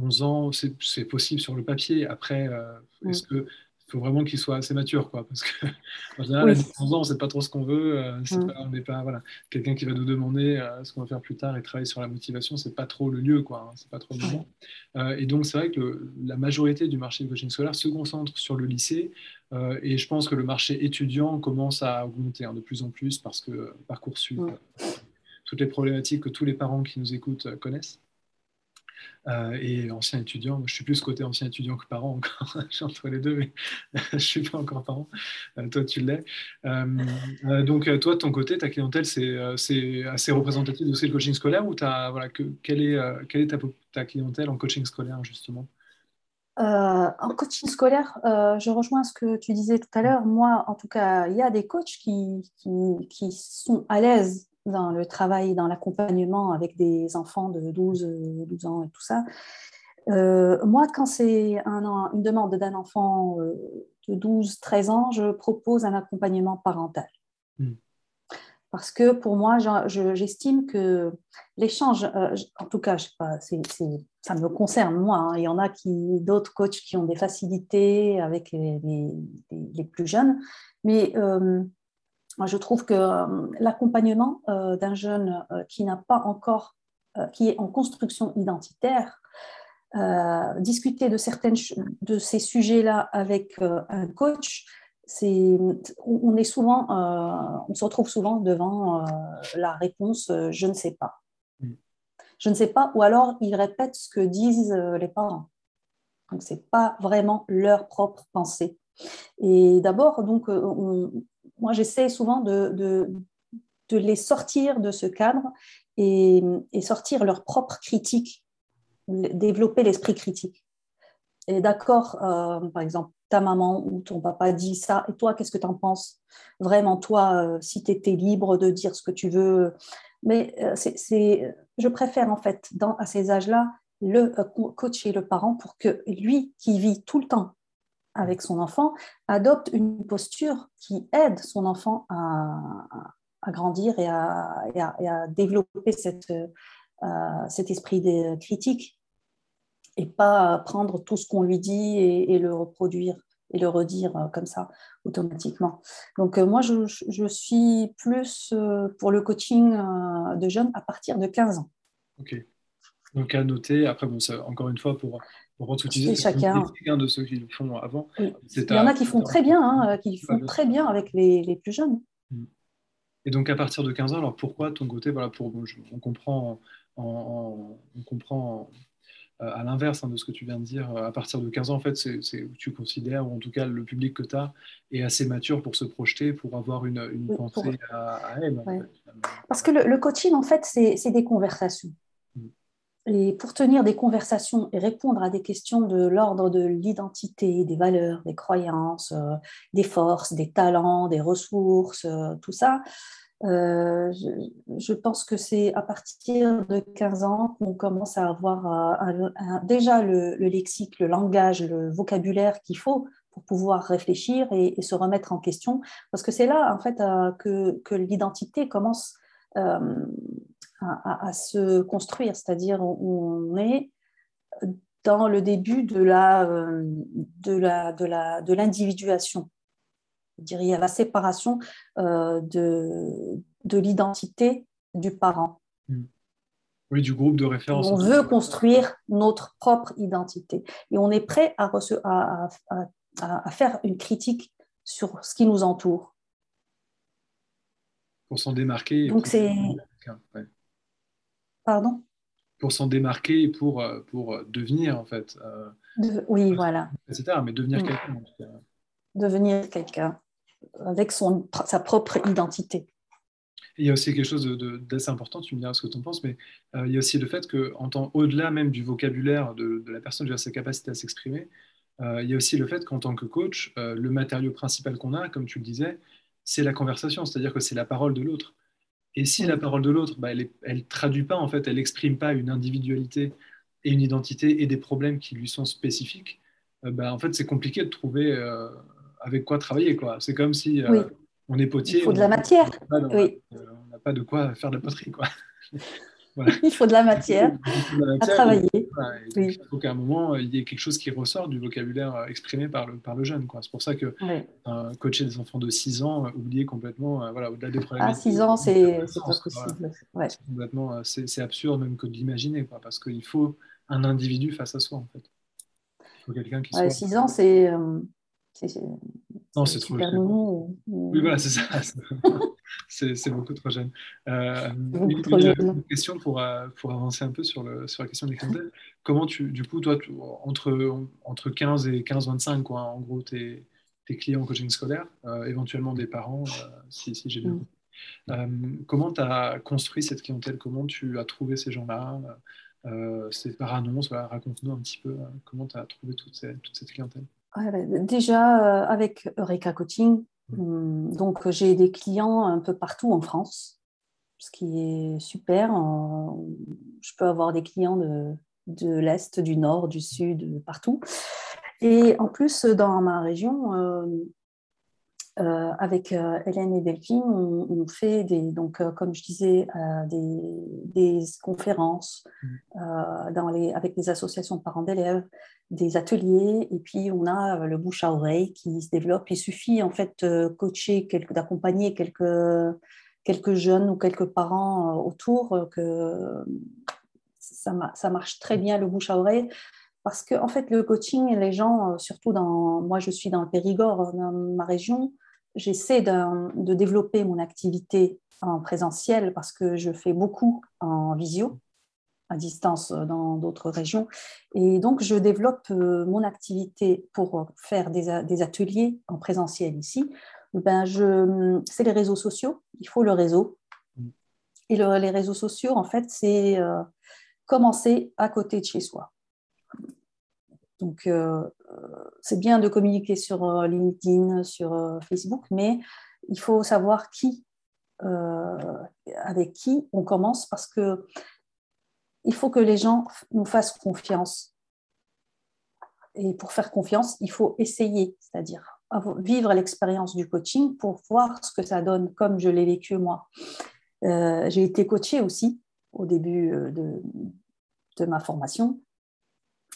Speaker 1: 11 ans, c'est possible sur le papier. Après, euh, mm. que faut vraiment qu'il soit assez mature, quoi, parce que <laughs> en général, à 11 ans, sait pas trop ce qu'on veut. Euh, mm. on n'est pas voilà, quelqu'un qui va nous demander euh, ce qu'on va faire plus tard et travailler sur la motivation, c'est pas trop le lieu, quoi. Hein, c'est pas trop le moment. et donc, c'est vrai que la majorité du marché du coaching scolaire se concentre sur le lycée. et je pense que le marché étudiant commence à augmenter hein, de plus en plus parce que parcoursup, mm. toutes les problématiques que tous les parents qui nous écoutent connaissent. Euh, et ancien étudiant, je suis plus côté ancien étudiant que parent encore, <laughs> je entre les deux, mais <laughs> je ne suis pas encore parent. Euh, toi, tu l'es. Euh, donc, toi, de ton côté, ta clientèle, c'est assez représentatif de ce coaching scolaire ou as, voilà, que, quelle est, quelle est ta, ta, clientèle en coaching scolaire, justement?
Speaker 2: En coaching scolaire, je rejoins ce que tu disais tout à l'heure. Moi, en tout cas, il y a des coachs qui, qui sont à l'aise dans le travail, dans l'accompagnement avec des enfants de 12, 12 ans et tout ça. Euh, moi, quand c'est un, une demande d'un enfant euh, de 12, 13 ans, je propose un accompagnement parental. Hmm. Parce que pour moi, j'estime que l'échange, euh, en tout cas, je sais pas, ça me concerne moi. Hein. il y en a qui, d'autres coachs qui ont des facilités avec les, les plus jeunes, mais je trouve que euh, l'accompagnement euh, d'un jeune euh, qui n'a pas encore, qui est en construction identitaire, discuter de certaines de ces sujets-là avec un coach, c'est, on est souvent, on se retrouve souvent devant la réponse je ne sais pas. Mm. Je ne sais pas, ou alors ils répètent ce que disent les parents. Donc c'est pas vraiment leur propre pensée. Et d'abord, donc, on, moi, j'essaie souvent de, les sortir de ce cadre et, sortir leur propre critique, développer l'esprit critique. Et d'accord, euh, par exemple, ta maman ou ton papa dit ça, et toi, qu'est-ce que tu en penses? Vraiment, toi, euh, si tu étais libre de dire ce que tu veux. Mais euh, c'est, je préfère, en fait, dans, à ces âges-là, le coacher le parent pour que lui, qui vit tout le temps avec son enfant, adopte une posture qui aide son enfant à, grandir et à, développer euh, cet esprit critique et pas prendre tout ce qu'on lui dit et, le reproduire et le redire euh, comme ça automatiquement. Donc euh, moi, je, je, suis plus pour le coaching de jeunes à partir de 15 ans.
Speaker 1: Ok. Donc à noter, après, bon, encore une fois, pour pour
Speaker 2: utiliser chacun
Speaker 1: de ceux qui le font avant.
Speaker 2: Il y en a qui font très bien, hein, qui font très bien avec les, les, plus jeunes. Mm.
Speaker 1: Et donc à partir de 15 ans, alors pourquoi ton côté, voilà, pour, on comprend, on comprend euh, à l'inverse hein, de ce que tu viens de dire, à partir de 15 ans, en fait, c'est où tu considères, ou en tout cas le public que tu as est assez mature pour se projeter, pour avoir une, une pensée à, elle.
Speaker 2: Parce que le, le, coaching, en fait, c'est des conversations. Pour tenir des conversations et répondre à des questions de l'ordre de l'identité, des valeurs, des croyances, euh, des forces, des talents, des ressources, euh, tout ça, Euh, je, pense que c'est à partir de 15 ans qu'on commence à avoir déjà le, lexique, le langage, le vocabulaire qu'il faut pour pouvoir réfléchir et, se remettre en question. Parce que c'est là, en fait, que, que l'identité commence à, à, se construire, c'est-à-dire on est dans le début de la, de la, de la, de l'individuation je dirais, la séparation euh, de, de l'identité du parent.
Speaker 1: Hmm. Oui, du groupe de référence.
Speaker 2: On veut construire notre propre identité et on est prêt à, à, à, à, faire une critique sur ce qui nous entoure.
Speaker 1: Pour s'en démarquer.
Speaker 2: Donc c'est. Pardon
Speaker 1: Pour s'en démarquer et pour, euh, pour devenir, en fait. Euh,
Speaker 2: oui, voilà.
Speaker 1: Etc. Mais devenir
Speaker 2: hmm.
Speaker 1: quelqu'un.
Speaker 2: Devenir quelqu'un avec son, sa propre identité.
Speaker 1: il y a aussi quelque chose d'assez important, tu me diras ce que tu en penses, mais euh, il y a aussi le fait qu'au-delà même du vocabulaire de, la personne, de sa capacité à s'exprimer, euh, il y a aussi le fait qu'en tant que coach, euh, le matériau principal qu'on a, comme tu le disais, c'est la conversation, c'est-à-dire que c'est la parole de l'autre. Et si la parole de l'autre, bah, elle ne traduit pas, en fait, elle n'exprime pas une individualité et une identité et des problèmes qui lui sont spécifiques, bah, en fait, c'est compliqué de trouver avec quoi travailler. Quoi. C'est comme si euh, on est potier.
Speaker 2: Il faut de la matière.
Speaker 1: On n'a pas de quoi faire de la poterie. Quoi. <laughs>
Speaker 2: Il faut de la matière, à travailler.
Speaker 1: Il faut qu'à un moment, il y ait quelque chose qui ressort du vocabulaire euh, exprimé par le, par le jeune. C'est pour ça que coacher des enfants de 6 ans, euh, oublier complètement, voilà, au-delà des problèmes.
Speaker 2: À 6 ans, c'est pas possible.
Speaker 1: C'est complètement, c'est absurde même que de l'imaginer, parce qu'il faut un individu face à soi, en fait.
Speaker 2: Il faut quelqu'un qui soit... 6 ans, c'est
Speaker 1: non, c'est trop jeune. Oui, voilà, c'est ça. <laughs> c'est beaucoup trop jeune. Euh, une, question pour, euh, pour avancer un peu sur, le, sur la question des clientèles. Comment tu, du coup, toi, entre, entre 15 et 15-25, quoi, en gros, tes, tes clients en coaching scolaire, euh, éventuellement des parents, si, si j'ai bien mm. comment tu as construit cette clientèle? Comment tu as trouvé ces gens-là? C'est par annonce Raconte-nous un petit peu comment tu as trouvé toute, toute cette clientèle.
Speaker 2: Déjà, euh, avec Eureka Coaching, hum, donc j'ai des clients un peu partout en France, ce qui est super. Je peux avoir des clients de, de l'Est, du Nord, du Sud, partout. Et en plus, dans ma région, euh, avec euh, Hélène et Delphine, on, fait des, donc, euh, comme je disais, des, conférences mm. dans les, avec des associations de parents d'élèves, des ateliers, et puis on a le bouche à oreille qui se développe. Il suffit en fait de coacher, d'accompagner quelques, quelques jeunes ou quelques parents autour que ça, ça marche très bien le bouche à oreille parce que en fait le coaching les gens surtout dans moi je suis dans le Périgord dans ma région j'essaie de, développer mon activité en présentiel parce que je fais beaucoup en visio, à distance dans d'autres régions. Et donc, je développe euh, mon activité pour faire des, ateliers en présentiel ici. Ben, c'est les réseaux sociaux, il faut le réseau. Et les réseaux sociaux, en fait, c'est euh, commencer à côté de chez soi. Donc, euh, c'est bien de communiquer sur euh, LinkedIn, sur euh, Facebook, mais il faut savoir qui, avec qui on commence parce que il faut que les gens nous fassent confiance. Et pour faire confiance, il faut essayer, c'est-à-dire vivre l'expérience du coaching pour voir ce que ça donne, comme je l'ai vécu moi. J'ai été coachée aussi au début de, de ma formation.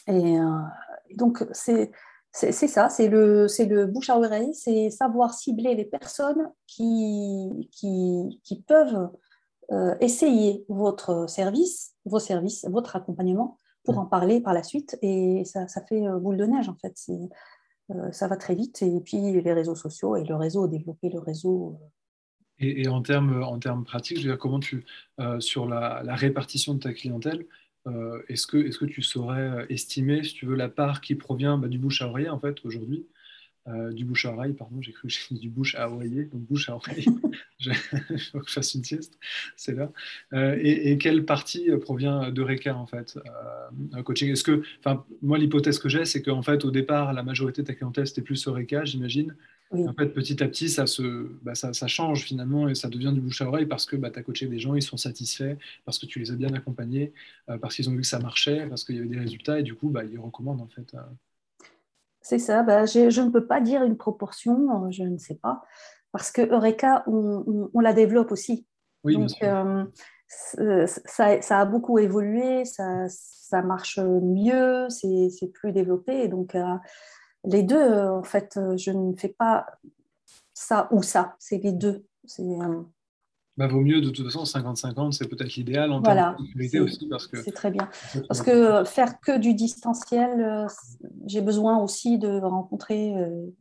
Speaker 2: Et donc, c'est ça, c'est le, le bouche à oreille, c'est savoir cibler les personnes qui, qui, qui peuvent euh, essayer votre service, vos services, votre accompagnement pour mm. en parler par la suite. Et ça, ça fait euh, boule de neige, en fait. Euh, ça va très vite. Et puis, les réseaux sociaux et le réseau, développer le réseau.
Speaker 1: Et, en, termes, en termes pratiques, je veux dire, comment tu, sur la, la, répartition de ta clientèle, euh, est-ce que, est que, tu saurais euh, estimer, si tu veux, la part qui provient bah, du bouche à oreille, en fait, aujourd'hui? Euh, du bouche à oreille, pardon, j'ai cru que j'ai du bouche à oreiller, donc bouche à oreille, <laughs> il faut que je fasse une sieste, c'est là. et, quelle partie provient de Reka, en fait, coaching? Est-ce que, enfin, moi, l'hypothèse que j'ai, c'est qu'en fait, au départ, la majorité de ta clientèle, c'était plus Reka, j'imagine, En fait, petit à petit, ça, se, bah, ça, ça, change finalement et ça devient du bouche à oreille parce que bah, tu as coaché des gens, ils sont satisfaits, parce que tu les as bien accompagnés, euh, parce qu'ils ont vu que ça marchait, parce qu'il y avait des résultats et du coup, bah, ils recommandent en fait. Euh.
Speaker 2: C'est ça, bah, je, ne peux pas dire une proportion, euh, je ne sais pas, parce que Eureka, on, on, la développe aussi.
Speaker 1: Oui, Donc, bien
Speaker 2: sûr. ça, ça, a beaucoup évolué, ça, ça marche mieux, c'est plus développé. Donc, les deux, euh, en fait, euh, je ne fais pas ça ou ça, c'est les deux. C'est, euh,
Speaker 1: bah, vaut mieux de toute façon 50-50, c'est peut-être l'idéal en termes de sécurité aussi.
Speaker 2: Parce que c'est très bien. Parce que faire que du distanciel, j'ai besoin aussi de rencontrer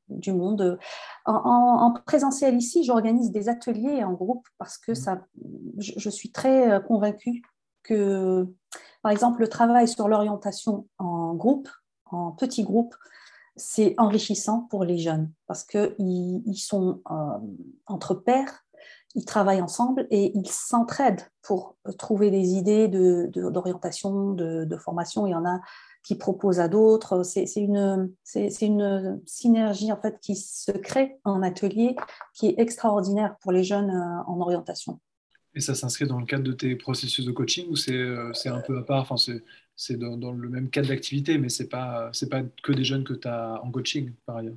Speaker 2: du monde. En, présentiel ici, j'organise des ateliers en groupe parce que mmh. ça, je, je suis très convaincue que, par exemple, le travail sur l'orientation en groupe, en petit groupe, c'est enrichissant pour les jeunes parce qu'ils ils sont euh, entre pairs, ils travaillent ensemble et ils s'entraident pour trouver des idées d'orientation, de, de, formation. Il y en a qui proposent à d'autres. C'est une, une synergie en fait qui se crée en atelier qui est extraordinaire pour les jeunes euh, en orientation.
Speaker 1: Et ça s'inscrit dans le cadre de tes processus de coaching ou c'est euh, un peu à part? C'est dans, le même cadre d'activité, mais ce n'est pas, pas que des jeunes que tu as en coaching par ailleurs.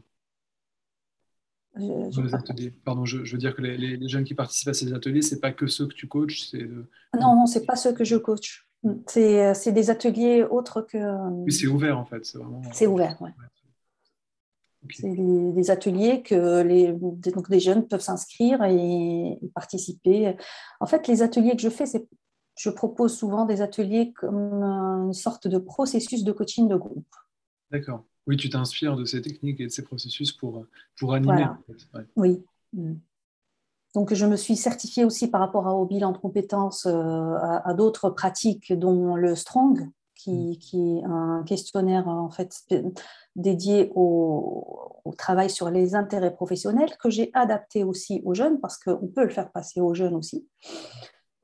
Speaker 1: Pardon, je, veux dire que les, jeunes qui participent à ces ateliers, ce n'est pas que ceux que tu coaches
Speaker 2: Non, non, ce n'est pas ceux que je coach. C'est des ateliers autres que.
Speaker 1: Oui, c'est ouvert en fait.
Speaker 2: C'est ouvert, oui. C'est des, ateliers que les, donc des jeunes peuvent s'inscrire et, et, participer. En fait, les ateliers que je fais, c'est je propose souvent des ateliers comme une sorte de processus de coaching de groupe.
Speaker 1: D'accord. Oui, tu t'inspires de ces techniques et de ces processus pour, pour animer.
Speaker 2: Oui. Mm. Donc, je me suis certifiée aussi par rapport au bilan de compétences euh, à, d'autres pratiques, dont le Strong, qui, mm. qui, est un questionnaire en fait dédié au, au, travail sur les intérêts professionnels, que j'ai adapté aussi aux jeunes, parce qu'on peut le faire passer aux jeunes aussi.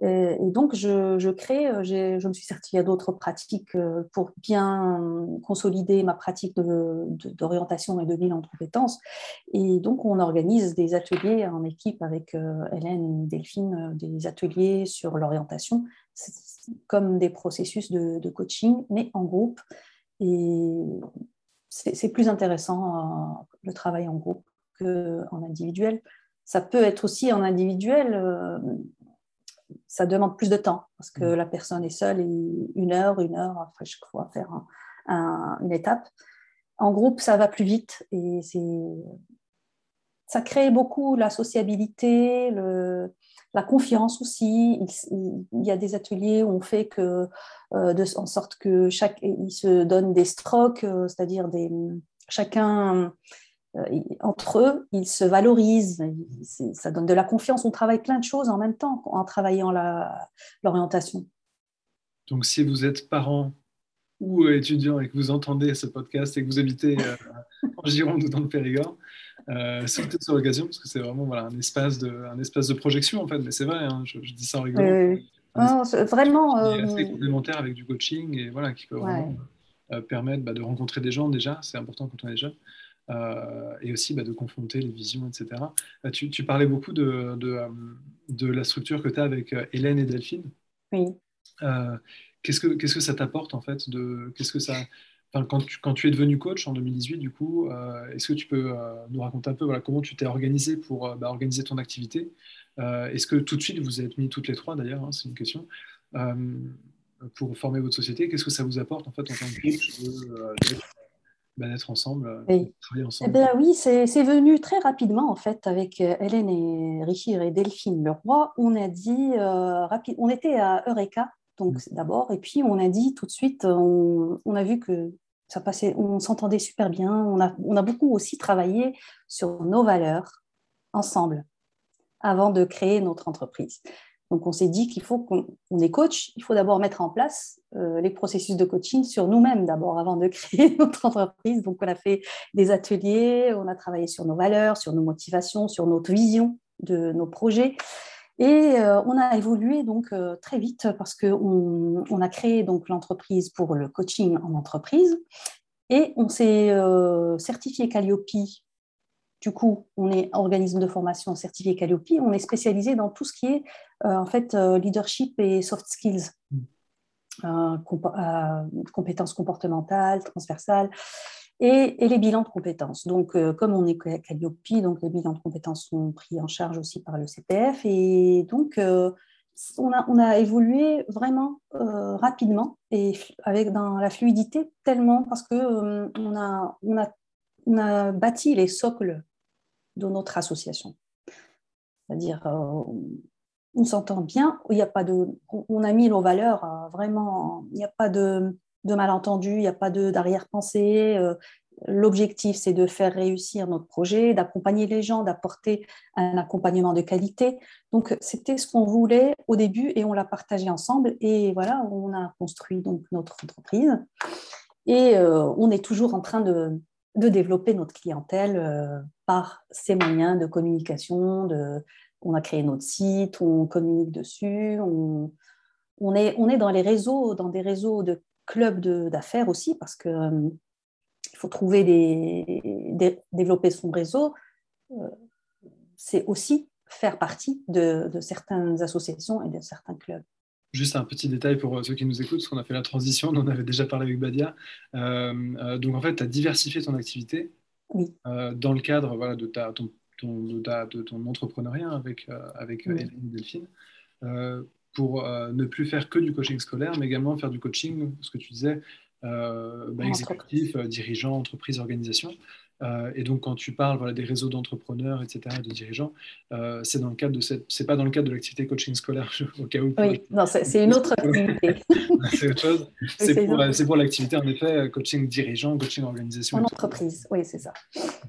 Speaker 2: Et, donc, je, crée, euh, je me suis certifiée à d'autres pratiques euh, pour bien consolider ma pratique d'orientation et de bilan de compétences. Et donc, on organise des ateliers en équipe avec euh, Hélène et Delphine, des ateliers sur l'orientation, comme des processus de, coaching, mais en groupe. Et c'est plus intéressant le travail en groupe qu'en individuel. Ça peut être aussi en individuel ça demande plus de temps parce que mm. la personne est seule et une heure, une heure après chaque fois faire une étape. En groupe, ça va plus vite et ça crée beaucoup la sociabilité, le, la confiance aussi. Il, y a des ateliers où on fait que, euh, de, en sorte que chaque, il se donne des strokes, euh, c'est-à-dire des, chacun entre eux, ils se valorisent, ça donne de la confiance. On travaille plein de choses en même temps en travaillant l'orientation.
Speaker 1: Donc, si vous êtes parent ou étudiant et que vous entendez ce podcast et que vous habitez euh, <laughs> en Gironde ou dans le Périgord, euh, sautez sur l'occasion parce que c'est vraiment voilà, un, espace de, un espace de projection en fait. Mais c'est vrai, hein, je, dis ça en rigolant.
Speaker 2: vraiment.
Speaker 1: C'est assez complémentaire avec du coaching et voilà, qui peut vraiment permettre bah, de rencontrer des gens déjà. C'est important quand on est jeune. Euh, et aussi bah, de confronter les visions, etc. Euh, tu, tu parlais beaucoup de, de, euh, de, la structure que tu as avec Hélène et Delphine.
Speaker 2: Oui.
Speaker 1: qu'est-ce, que, qu'est-ce que ça t'apporte en fait de, qu'est-ce que ça, enfin, quand, tu, quand tu es devenu coach en 2018, du coup, est-ce que tu peux nous raconter un peu voilà, comment tu t'es organisé pour bah, organiser ton activité? Est-ce que tout de suite vous êtes mis toutes les trois d'ailleurs hein, C'est une question. pour former votre société, qu'est-ce que ça vous apporte en fait en tant que coach bah, d'être ensemble, euh,
Speaker 2: oui. travailler ensemble. Eh ben, oui, c'est venu très rapidement en fait avec euh, Hélène et Richard et Delphine Leroy. On a dit euh, on était à Eureka donc mm. d'abord, et puis on a dit tout de suite, on, a vu que ça passait, on s'entendait super bien. On a, on a beaucoup aussi travaillé sur nos valeurs ensemble avant de créer notre entreprise. Donc, on s'est dit qu'il faut qu'on est coach, il faut d'abord mettre en place euh, les processus de coaching sur nous-mêmes d'abord avant de <laughs> créer notre entreprise. Donc, on a fait des ateliers, on a travaillé sur nos valeurs, sur nos motivations, sur notre vision de nos projets. Et euh, on a évolué donc euh, très vite parce qu'on on a créé donc l'entreprise pour le coaching en entreprise et on s'est certifié Calliope du coup, on est organisme de formation certifié Calliope, on est spécialisé dans tout ce qui est en fait leadership et soft skills. Mm. Euh, compétences comportementales, transversales, et, les bilans de compétences. Donc, euh, comme on est Calliope, donc les bilans de compétences sont pris en charge aussi par le CPF, et donc euh, on, a, on, a, évolué vraiment rapidement et avec dans la fluidité tellement parce que on a, on, a, on a bâti les socles de notre association. C'est-à-dire, on s'entend bien, il y a pas de, on a mis nos valeurs euh, vraiment, il n'y a pas de, de malentendu, il n'y a pas d'arrière-pensée. Euh, l'objectif, c'est de faire réussir notre projet, d'accompagner les gens, d'apporter un accompagnement de qualité. Donc, c'était ce qu'on voulait au début et on l'a partagé ensemble. Et voilà, on a construit donc notre entreprise. Et euh, on est toujours en train de, de développer notre clientèle par ces moyens de communication, on a créé notre site, on communique dessus, on, est, dans les réseaux, dans des réseaux de clubs d'affaires aussi, parce que euh, il faut trouver développer son réseau, euh, c'est aussi faire partie de, certaines associations et de certains clubs.
Speaker 1: Juste un petit détail pour ceux qui nous écoutent, parce qu'on a fait la transition, on en avait déjà parlé avec Badia. Euh, donc en fait, tu as diversifié ton activité
Speaker 2: oui.
Speaker 1: dans le cadre voilà, de ta, ton ton, de, ton entrepreneuriat avec, euh, avec euh, Hélène et Delphine, euh, pour ne plus faire que du coaching scolaire, mais également faire du coaching, ce que tu disais, bah, exécutif, dirigeant, entreprise, organisation. Euh, et donc, quand tu parles voilà, des réseaux d'entrepreneurs, etc., de dirigeants, euh, c'est dans le cadre de cette, c'est pas dans le cadre de l'activité coaching scolaire <laughs> au cas où.
Speaker 2: Oui, non, c'est une autre <laughs> activité.
Speaker 1: c'est autre chose. c'est pour, pour l'activité en effet coaching dirigeant, coaching organisation.
Speaker 2: En entreprise, oui, c'est ça.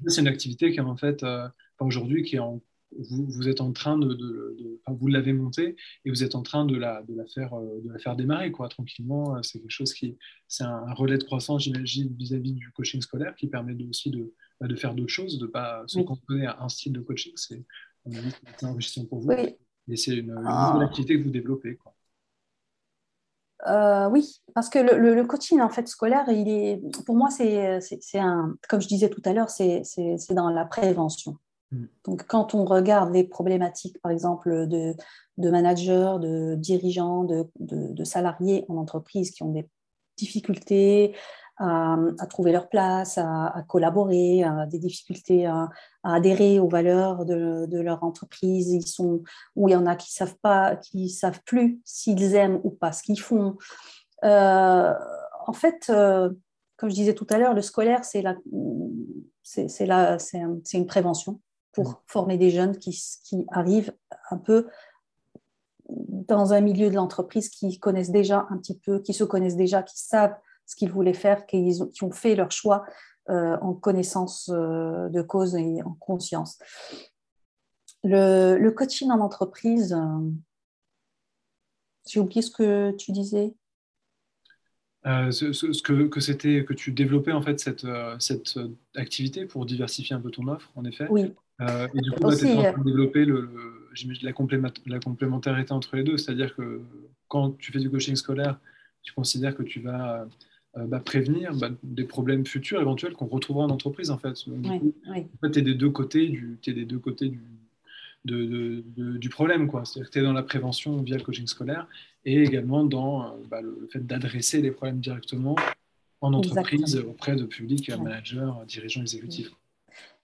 Speaker 1: C'est une activité qui est en fait euh, aujourd'hui qui est en vous, vous, êtes en train de, vous l'avez montée et vous êtes en train de la, de la, faire, euh, de la faire démarrer quoi, tranquillement. Euh, c'est quelque chose qui, c'est un, relais de croissance, j'imagine, vis-à-vis du coaching scolaire qui permet aussi de, bah, de faire d'autres choses, de pas se cantonner à un style de coaching. C'est, enrichissant pour vous. Et c'est une, ah. nouvelle activité que vous développez. Quoi.
Speaker 2: Euh, oui, parce que le, le, coaching en fait scolaire, il est, pour moi, c'est, c'est, un, comme je disais tout à l'heure, c'est, c'est dans la prévention. Mm. Donc, quand on regarde les problématiques, par exemple, de, managers, de dirigeants, de, salariés en entreprise qui ont des difficultés à, trouver leur place, à, collaborer, des difficultés à, adhérer aux valeurs de, leur entreprise, ils sont, ou il y en a qui savent savent plus s'ils aiment ou pas ce qu'ils font. Euh, en fait, euh, comme je disais tout à l'heure, le scolaire, c'est une prévention pour mm. former des jeunes qui, qui, arrivent un peu dans un milieu de l'entreprise qui connaissent déjà un petit peu, qui se connaissent déjà, qui savent ce qu'ils voulaient faire, qui ont, qui ont fait leur choix euh, en connaissance euh, de cause et en conscience. Le, le coaching en entreprise, euh, j'ai oublié ce que tu disais.
Speaker 1: Ce, ce, que, que c'était que tu développais en fait cette, cette activité pour diversifier un peu ton offre, en effet.
Speaker 2: Oui.
Speaker 1: Euh, et du coup, tu es en train de développer le, la, la, complémentarité entre les deux. C'est-à-dire que quand tu fais du coaching scolaire, tu considères que tu vas euh, bah, prévenir bah, des problèmes futurs éventuels qu'on retrouvera en entreprise. En fait, du
Speaker 2: oui,
Speaker 1: tu es des deux côtés du, es des deux côtés du, de, du problème. C'est-à-dire que tu es dans la prévention via le coaching scolaire et également dans euh, bah, le, fait d'adresser les problèmes directement en entreprise auprès de publics, managers, dirigeants exécutifs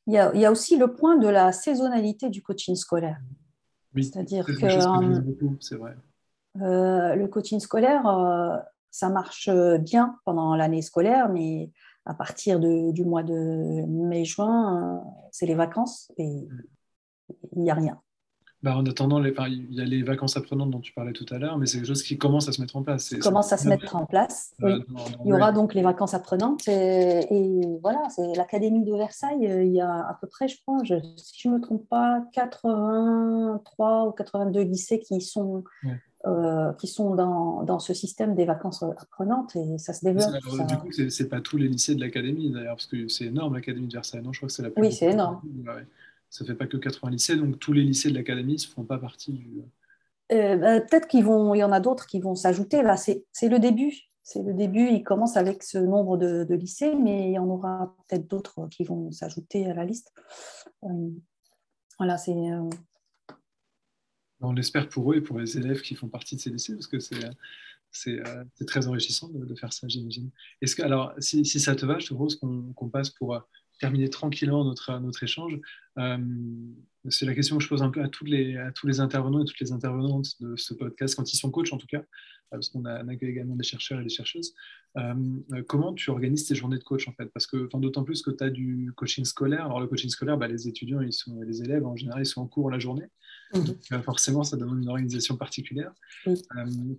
Speaker 2: il y, a, aussi le point de la saisonnalité du coaching scolaire. C'est-à-dire que,
Speaker 1: c'est vrai.
Speaker 2: Euh, le coaching scolaire, euh, ça marche bien pendant l'année scolaire, mais à partir du mois de mai-juin, euh, c'est les vacances et mm. Il n'y a rien.
Speaker 1: Bah, en attendant, les, il y a les vacances apprenantes dont tu parlais tout à l'heure, mais c'est quelque chose qui commence à se mettre en place.
Speaker 2: Qui commence à se mettre en place. Euh, il y aura donc les vacances apprenantes. Et, voilà, c'est l'Académie de Versailles. Euh, il y a à peu près, je crois, si je ne me trompe pas, 83 ou 82 lycées qui sont, euh, qui sont dans, dans, ce système des vacances apprenantes et ça se développe.
Speaker 1: Du coup, ce n'est pas tous les lycées de l'Académie d'ailleurs, parce que c'est énorme l'Académie de Versailles. Non, je crois que c'est la plus
Speaker 2: Oui, c'est énorme
Speaker 1: ça ne fait pas que 80 lycées, donc tous les lycées de l'académie ne font pas partie du.
Speaker 2: Euh, bah, peut-être qu'il y en a d'autres qui vont s'ajouter. Là, c'est le début. c'est le début, il commence avec ce nombre de, lycées, mais il y en aura peut-être d'autres qui vont s'ajouter à la liste. voilà, c'est.
Speaker 1: On l'espère pour eux et pour les élèves qui font partie de ces lycées, parce que c'est c'est très enrichissant de, faire ça, j'imagine. Alors, si, ça te va, je te propose qu'on passe pour terminer tranquillement notre, notre échange. c'est la question que je pose un peu à, toutes les, à tous les intervenants et toutes les intervenantes de ce podcast, quand ils sont coachs en tout cas, parce qu'on accueille également des chercheurs et des chercheuses. Euh, comment tu organises tes journées de coach en fait? Parce que d'autant plus que tu as du coaching scolaire. Alors le coaching scolaire, bah, les étudiants, ils sont, les élèves en général, ils sont en cours la journée. Mhm. Donc euh, forcément, ça demande une organisation particulière. Euh,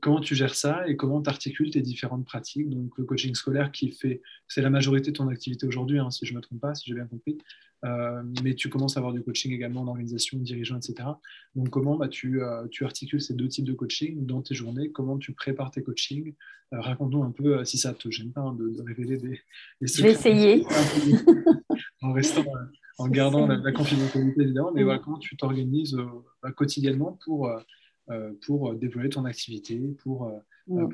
Speaker 1: comment tu gères ça et comment tu articules tes différentes pratiques Donc le coaching scolaire qui fait, c'est la majorité de ton activité aujourd'hui, hein, si je ne me trompe pas, si j'ai bien compris. Euh, mais tu commences à avoir du coaching également en organisation, dirigeant, etc. Donc, comment bah, tu, euh, tu, articules ces deux types de coaching dans tes journées Comment tu prépares tes coachings euh, Raconte-nous un peu, si ça ne te gêne pas, hein, de, révéler des,
Speaker 2: Je vais essayer.
Speaker 1: en restant, <laughs> en gardant la, confidentialité évidemment, mais voilà, comment tu t'organises bah, quotidiennement pour, pour déployer ton activité, pour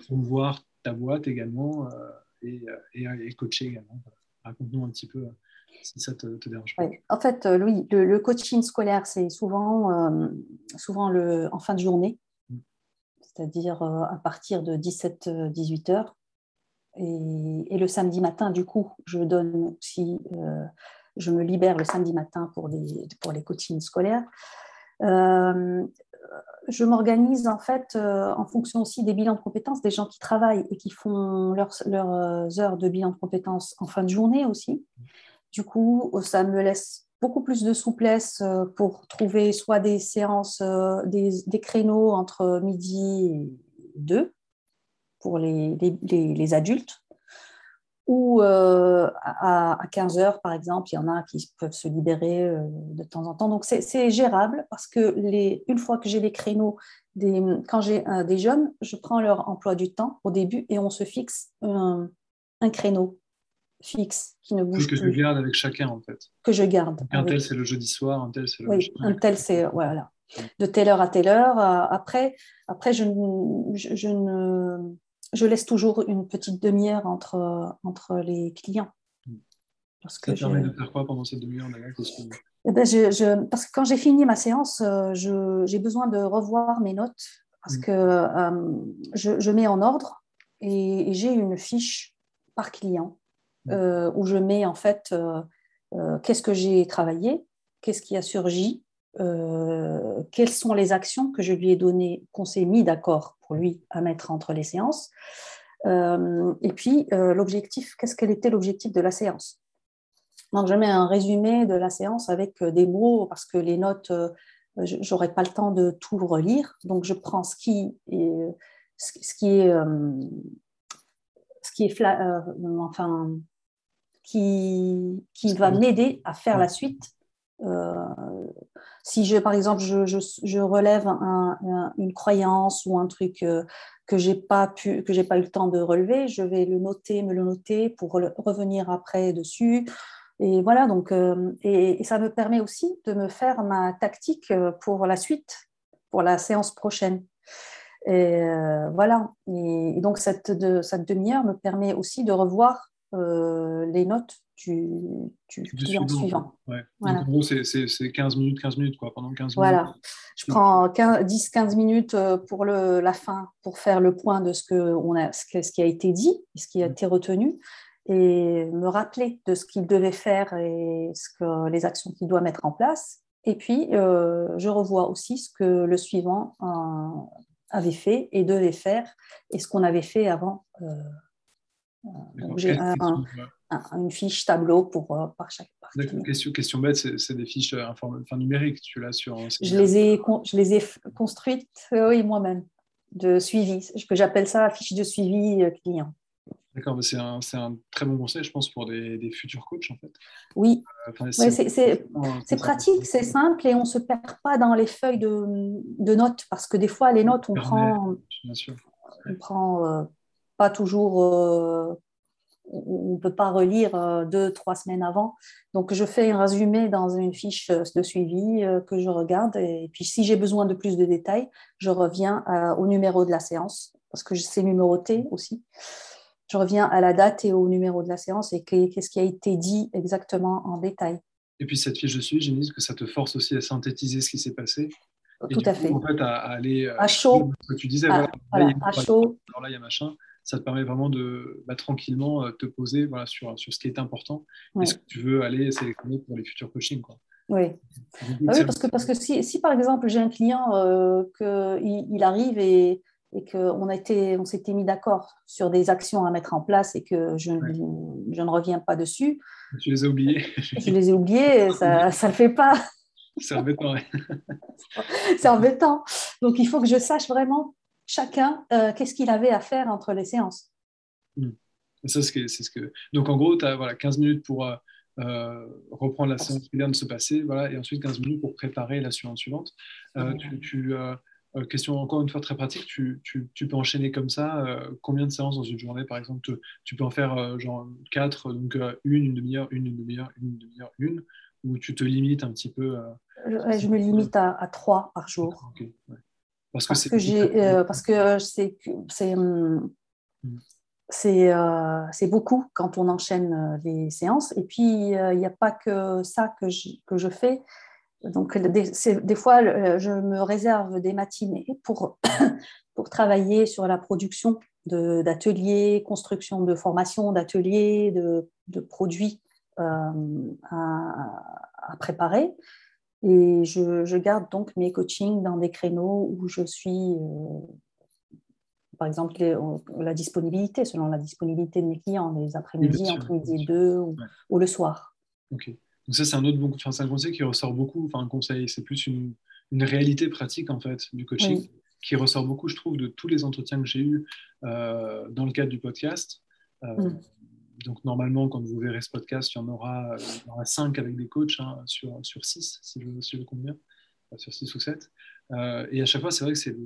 Speaker 1: promouvoir ta boîte également et, et, coacher également. Raconte-nous un petit peu si ça te, dérange pas.
Speaker 2: En fait, euh, Louis, le, coaching scolaire, c'est souvent, euh, souvent le, en fin de journée, mm. c'est-à-dire euh, à partir de 17-18 heures. Et, le samedi matin, du coup, je donne aussi, je me libère le samedi matin pour les, coachings scolaires. je m'organise en fait en fonction aussi des bilans de compétences des gens qui travaillent et qui font leurs, leurs heures de bilan de compétences en fin de journée aussi. Du coup, ça me laisse beaucoup plus de souplesse euh, pour trouver soit des séances, euh, des, créneaux entre midi et deux pour les, adultes, ou euh, à, 15 heures, par exemple, il y en a qui peuvent se libérer de temps en temps. Donc, c'est gérable parce que les, une fois que j'ai les créneaux, des, quand j'ai des jeunes, je prends leur emploi du temps au début et on se fixe un créneau fixe, qui ne bouge
Speaker 1: que
Speaker 2: plus.
Speaker 1: Que je garde avec chacun, en fait.
Speaker 2: Que je garde.
Speaker 1: Un tel, c'est le jeudi soir, un tel, c'est le
Speaker 2: Oui, un tel, c'est. Voilà. De telle heure à telle heure. Euh, après, après je, je, je, ne, je laisse toujours une petite demi-heure entre, entre les clients.
Speaker 1: Parce que Ça permet de faire quoi pendant cette demi-heure
Speaker 2: eh ben je, Parce que quand j'ai fini ma séance, euh, j'ai besoin de revoir mes notes parce mm. que euh, je, mets en ordre et j'ai une fiche par client euh, où je mets en fait euh, euh, qu'est-ce que j'ai travaillé, qu'est-ce qui a surgi, quelles sont les actions que je lui ai données, qu'on s'est mis d'accord pour lui à mettre entre les séances. et puis, l'objectif, qu'est-ce quel était l'objectif de la séance? Donc, je mets un résumé de la séance avec des mots parce que les notes, j'aurais pas le temps de tout relire. Donc, je prends ce qui est, ce qui est, ce qui est enfin, qui, qui va m'aider à faire la suite. Euh, si je, par exemple, je, relève une croyance ou un truc euh, que j'ai pas pu, que j'ai pas eu le temps de relever, je vais le noter, me le noter pour revenir après dessus. Et voilà, donc, euh, et, ça me permet aussi de me faire ma tactique pour la suite, pour la séance prochaine. Et voilà. Et, donc, cette demi-heure me permet aussi de revoir euh, les notes du, du, client suivant.
Speaker 1: En gros, c'est 15 minutes, 15 minutes, quoi, pendant 15
Speaker 2: voilà.
Speaker 1: minutes.
Speaker 2: Je prends 10-15 minutes euh, pour le, la fin, pour faire le point de ce, que on a, ce, qui a été dit, ce qui a été retenu, et me rappeler de ce qu'il devait faire et ce que, les actions qu'il doit mettre en place. Et puis, euh, je revois aussi ce que le suivant avait fait et devait faire, et ce qu'on avait fait avant j'ai une fiche tableau pour, euh, par chaque
Speaker 1: partie. Question, question bête, c'est des fiches euh, enfin, numériques, tu l'as sur...
Speaker 2: Je les, ai, je les ai construites, euh, oui, moi-même, de suivi, que j'appelle ça fiche de suivi client.
Speaker 1: D'accord, c'est un, un, très bon conseil, je pense, pour des, des futurs coachs, en fait.
Speaker 2: Oui, c'est pratique, c'est simple, et on ne se perd pas dans les feuilles de, de, notes, parce que des fois, les notes, on prend... Bien sûr. On prend pas toujours, euh, on ne peut pas relire euh, deux, trois semaines avant. Donc, je fais un résumé dans une fiche de suivi euh, que je regarde. Et puis, si j'ai besoin de plus de détails, je reviens au numéro de la séance parce que c'est numéroté aussi. je reviens à la date et au numéro de la séance et qu'est-ce qui a été dit exactement en détail.
Speaker 1: Et puis cette fiche de suivi, j'imagine que ça te force aussi à synthétiser ce qui s'est passé.
Speaker 2: Tout à fait.
Speaker 1: En fait, à, aller
Speaker 2: à chaud.
Speaker 1: Ce que tu disais,
Speaker 2: à,
Speaker 1: voilà,
Speaker 2: à chaud.
Speaker 1: Alors là, il y a machin ça te permet vraiment de bah, tranquillement te poser voilà, sur, sur ce qui est important et ce que tu veux aller sélectionner pour les futurs coachings. Quoi.
Speaker 2: Oui, ah oui parce que, parce que si, si par exemple j'ai un client euh, qu'il il arrive et, et qu'on on s'était mis d'accord sur des actions à mettre en place et que je, je ne reviens pas dessus.
Speaker 1: Tu les as oubliés. <laughs>
Speaker 2: je les ai oubliés, <laughs> ça ne le fait pas.
Speaker 1: C'est embêtant. <laughs>
Speaker 2: C'est embêtant. Donc il faut que je sache vraiment chacun euh, qu'est-ce qu'il avait à faire entre les séances.
Speaker 1: Hmm. Ça, c'est ce que... Donc en gros, tu as voilà, 15 minutes pour euh, euh, reprendre la séance qui vient de se passer, voilà, et ensuite 15 minutes pour préparer la séance suivante. Euh, tu, euh, question encore une fois très pratique, tu, tu, peux enchaîner comme ça combien de séances dans une journée par exemple? Tu, peux en faire genre 4, donc une, une demi-heure, une, une demi-heure, une demi-heure, une, ou tu te limites un petit peu
Speaker 2: je, me limite à, à 3 par jour. Parce que, parce que c'est euh, c'est beaucoup quand on enchaîne euh, les séances. Et puis, euh, il n'y a pas que ça que je, que je fais. Donc, des, des, fois, je me réserve des matinées pour, <coughs> pour travailler sur la production d'ateliers, construction de formations, d'ateliers, de, de, produits à, à, préparer. Et je, je, garde donc mes coachings dans des créneaux où je suis par exemple, la disponibilité, selon la disponibilité de mes clients, les après-midi, entre midi et deux ou, le soir.
Speaker 1: Ok. Donc ça, c'est un autre bon, enfin, un conseil qui ressort beaucoup. Enfin, un conseil, c'est plus une, une, réalité pratique en fait du coaching qui ressort beaucoup, je trouve, de tous les entretiens que j'ai eus euh, dans le cadre du podcast. Euh, mm. Donc normalement, quand vous verrez ce podcast, il y en aura, il y aura cinq avec des coachs hein, sur, sur six, si je, si je compte bien, sur six ou sept. Euh, et à chaque fois, c'est vrai que c'est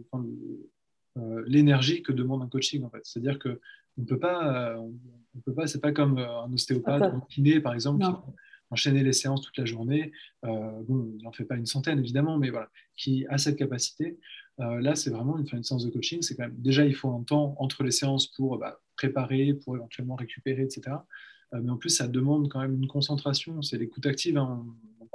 Speaker 1: euh, l'énergie que demande un coaching en fait. C'est-à-dire que on peut pas, euh, on, peut pas, c'est pas comme un ostéopathe ou un kiné par exemple qui enchaîner les séances toute la journée. bon, il n'en fait pas une centaine évidemment, mais voilà, qui a cette capacité. là, c'est vraiment une, une, séance de coaching. C'est quand même déjà il faut un temps entre les séances pour bah, préparer, pour éventuellement récupérer, etc. mais en plus, ça demande quand même une concentration. C'est l'écoute active. Hein,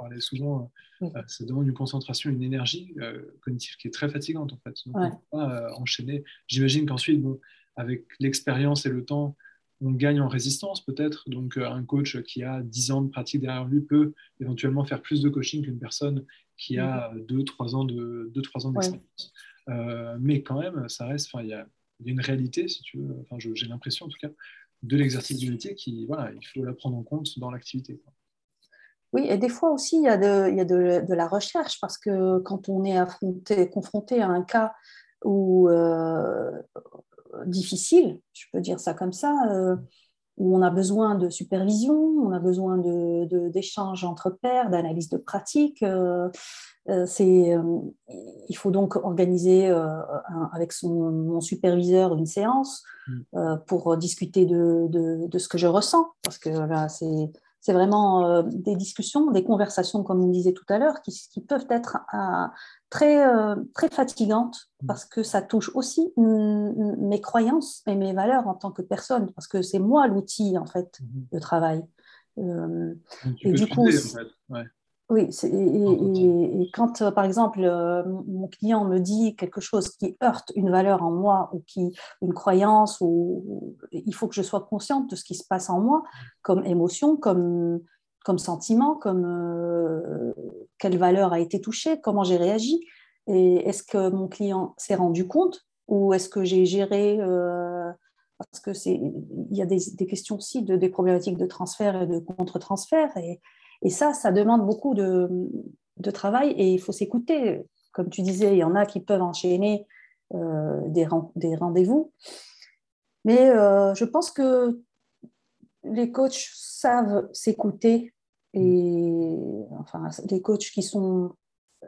Speaker 1: parlait souvent, euh, ça demande une concentration, une énergie euh, cognitive qui est très fatigante en fait. Donc, on peut pas euh, enchaîner. J'imagine qu'ensuite, bon, avec l'expérience et le temps, on gagne en résistance peut-être. Donc, un coach qui a 10 ans de pratique derrière lui peut éventuellement faire plus de coaching qu'une personne qui a 2-3 ans de deux, trois ans d'expérience. mais quand même, ça reste, il y a, y a, une réalité, si tu veux, enfin, j'ai l'impression en tout cas, de l'exercice du métier qui, voilà, il faut la prendre en compte dans l'activité.
Speaker 2: Oui, et des fois aussi, il y a, de, il y a de, la recherche, parce que quand on est affronté, confronté à un cas euh, difficile, je peux dire ça comme ça, euh, où on a besoin de supervision, on a besoin d'échanges de, entre pairs, d'analyse de pratique. Euh, c'est, il faut donc organiser avec son, mon superviseur une séance mmh. pour discuter de, de, ce que je ressens, parce que là, c'est c'est vraiment euh, des discussions, des conversations, comme on disait tout à l'heure, qui, peuvent être euh, très, euh, très fatigantes mmh. parce que ça touche aussi mes croyances et mes valeurs en tant que personne, parce que c'est moi l'outil en fait mmh. de travail.
Speaker 1: et du coup,
Speaker 2: oui, et, quand, euh, par exemple, euh, mon client me dit quelque chose qui heurte une valeur en moi ou qui une croyance, ou, il faut que je sois consciente de ce qui se passe en moi comme émotion, comme, comme sentiment, comme euh, quelle valeur a été touchée, comment j'ai réagi, et est-ce que mon client s'est rendu compte ou est-ce que j'ai géré parce que c'est il y a des, des questions aussi de des problématiques de transfert et de contre-transfert et et ça, ça demande beaucoup de, travail et il faut s'écouter. Comme tu disais, il y en a qui peuvent enchaîner euh, des, des rendez-vous. Mais euh, je pense que les coachs savent s'écouter et enfin les coachs qui sont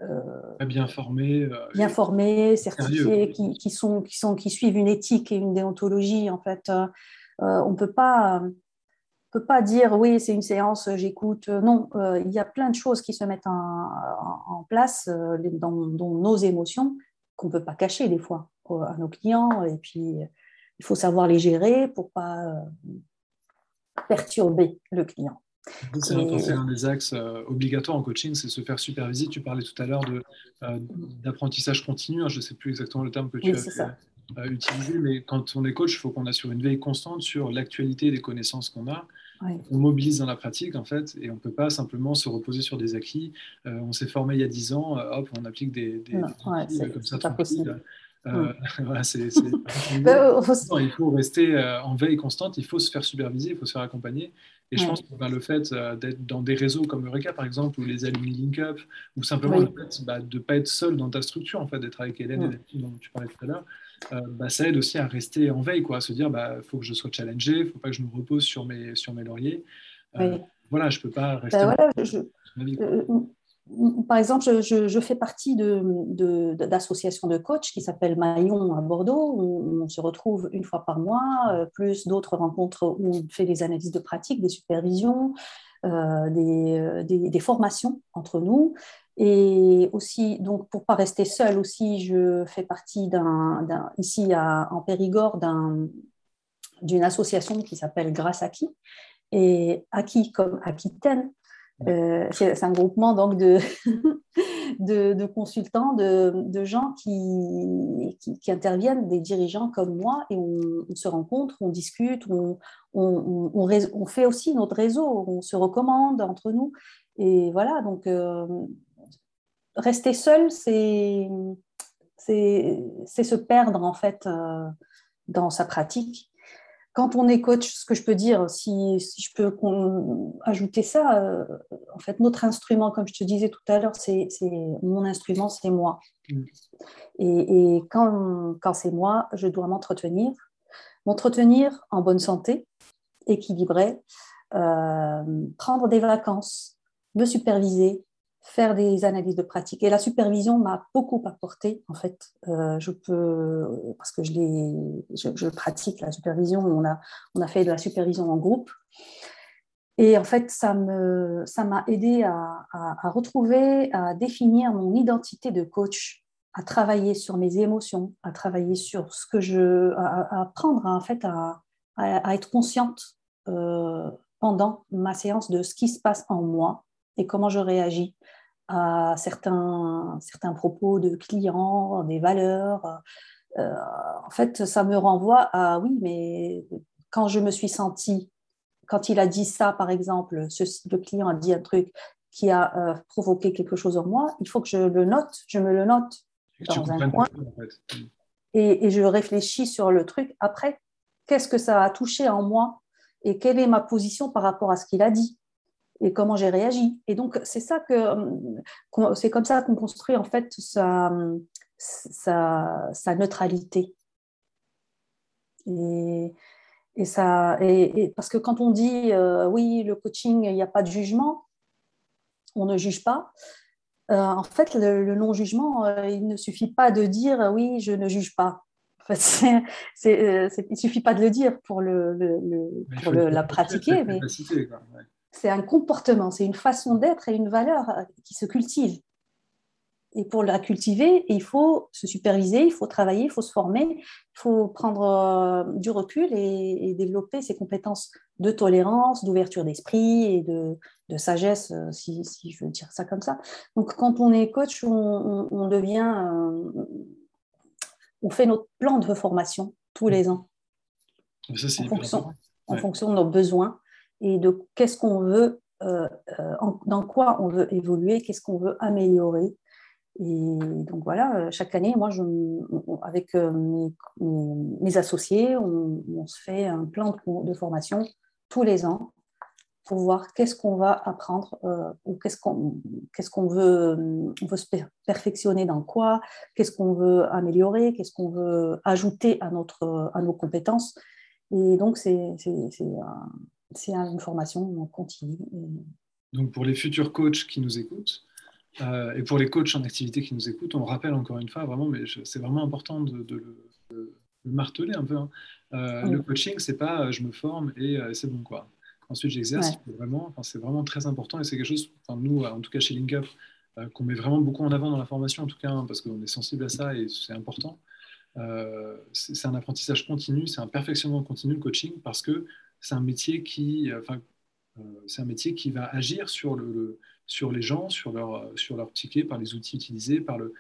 Speaker 1: euh, bien formés,
Speaker 2: bien formés, certifiés, qui, qui, sont, qui, sont, qui suivent une éthique et une déontologie. En fait, on ne peut pas peut pas dire oui, c'est une séance, j'écoute. Non, euh, il y a plein de choses qui se mettent en, place euh, dans, nos émotions qu'on ne peut pas cacher des fois à nos clients. Et puis, il faut savoir les gérer pour pas perturber le client.
Speaker 1: C'est un des axes obligatoires en coaching, c'est se faire superviser. Tu parlais tout à l'heure d'apprentissage continu. Hein, je ne sais plus exactement le terme que tu as utiliser, mais quand on est coach, il faut qu'on assure une veille constante sur l'actualité des connaissances qu'on a. On mobilise dans la pratique, en fait, et on ne peut pas simplement se reposer sur des acquis. Euh, on s'est formé il y a 10 ans, euh, hop, on applique des, des,
Speaker 2: euh, comme ça, possible. <laughs>
Speaker 1: voilà, c'est, <laughs> bah, il faut rester en veille constante, il faut se faire superviser, il faut se faire accompagner. Et je pense que ben, le fait d'être dans des réseaux comme Eureka, par exemple, ou les Alumni Link Up, ou simplement le fait bah, de ne pas être seul dans ta structure, en fait, d'être avec Hélène et et dont tu parlais tout à l'heure, euh, bah, ça aide aussi à rester en veille, quoi, à se dire, il bah, faut que je sois challengé, il ne faut pas que je me repose sur mes, sur mes lauriers. Euh, voilà, je ne peux pas rester.
Speaker 2: Bah, euh, par exemple, je, je, fais partie d'associations de, de, coachs qui s'appellent Maillon à Bordeaux, où on se retrouve une fois par mois, plus d'autres rencontres où on fait des analyses de pratique, des supervisions, des, des, des, formations entre nous. Et aussi, donc pour pas rester seule aussi, je fais partie d'un, ici à, en Périgord d'une association qui s'appelle Grâce Aki. Et Aki comme Aquitaine, euh, c'est, un groupement donc de, <laughs> de, consultants, de, gens qui, qui, interviennent, des dirigeants comme moi, et on, se rencontre, on discute, on, on, fait aussi notre réseau, on se recommande entre nous. Et voilà, donc euh, rester seul, c'est se perdre en fait euh, dans sa pratique. Quand on est coach, ce que je peux dire, si, je peux ajouter ça, euh, en fait, notre instrument, comme je te disais tout à l'heure, c'est mon instrument, c'est moi. Mm. Et, quand, quand c'est moi, je dois m'entretenir, m'entretenir en bonne santé, équilibré, euh, prendre des vacances, me superviser, faire des analyses de pratique. Et la supervision m'a beaucoup apporté, en fait. Euh, je peux, parce que je, je, je, pratique la supervision, on a, on a fait de la supervision en groupe. Et en fait, ça m'a ça aidé à, à, retrouver, à définir mon identité de coach, à travailler sur mes émotions, à travailler sur ce que je. à, apprendre, en fait, à, à être consciente euh, pendant ma séance de ce qui se passe en moi et comment je réagis à certains, certains propos de clients, des valeurs. Euh, en fait, ça me renvoie à oui, mais quand je me suis sentie, quand il a dit ça, par exemple, ce, le client a dit un truc qui a euh, provoqué quelque chose en moi, il faut que je le note, je me le note dans un coin. et, et je réfléchis sur le truc après. Qu'est-ce que ça a touché en moi et quelle est ma position par rapport à ce qu'il a dit? Et comment j'ai réagi. Et donc, c'est ça que c'est comme ça qu'on construit en fait sa, sa, sa neutralité. Et, et ça, et, parce que quand on dit euh, oui, le coaching, il n'y a pas de jugement, on ne juge pas. Euh, en fait, le, non-jugement, euh, il ne suffit pas de dire oui, je ne juge pas. En fait, <laughs> il ne suffit pas de le dire pour, le, pour la pratiquer. Mais, c'est un comportement, c'est une façon d'être et une valeur euh, qui se cultive. Et pour la cultiver, il faut se superviser, il faut travailler, il faut se former, il faut prendre euh, du recul et, développer ses compétences de tolérance, d'ouverture d'esprit et de, sagesse, euh, si, je veux dire ça comme ça. Donc, quand on est coach, on, devient, on fait notre plan de formation tous les ans, en, fonction, en fonction de nos besoins et de qu'est-ce qu'on veut, euh, euh, dans quoi on veut évoluer, qu'est-ce qu'on veut améliorer. Et donc voilà, euh, chaque année, moi, je, avec mes, mes, associés, on, se fait un plan de, formation tous les ans pour voir qu'est-ce qu'on va apprendre ou qu'est-ce qu'on qu'est-ce veut, veut se perfectionner dans quoi, qu'est-ce qu'on veut améliorer, qu'est-ce qu'on veut ajouter à, notre, à nos compétences. Et donc, c'est une formation continue.
Speaker 1: Donc pour les futurs coachs qui nous écoutent, euh, et pour les coachs en activité qui nous écoutent, on rappelle encore une fois, vraiment, mais c'est vraiment important de, le, marteler un peu. Hein. Euh, le coaching, c'est pas euh, je me forme et c'est bon quoi. Ensuite, j'exerce. Vraiment, c'est vraiment très important et c'est quelque chose, enfin, nous, en tout cas chez LinkUp, qu'on met vraiment beaucoup en avant dans la formation, en tout cas, hein, parce qu'on est sensible à ça et c'est important. c'est un apprentissage continu, c'est un perfectionnement continu le coaching parce que c'est un métier qui, enfin, c'est un métier qui va agir sur le, sur les gens, sur leur, sur leur psyché, par les outils utilisés, par le,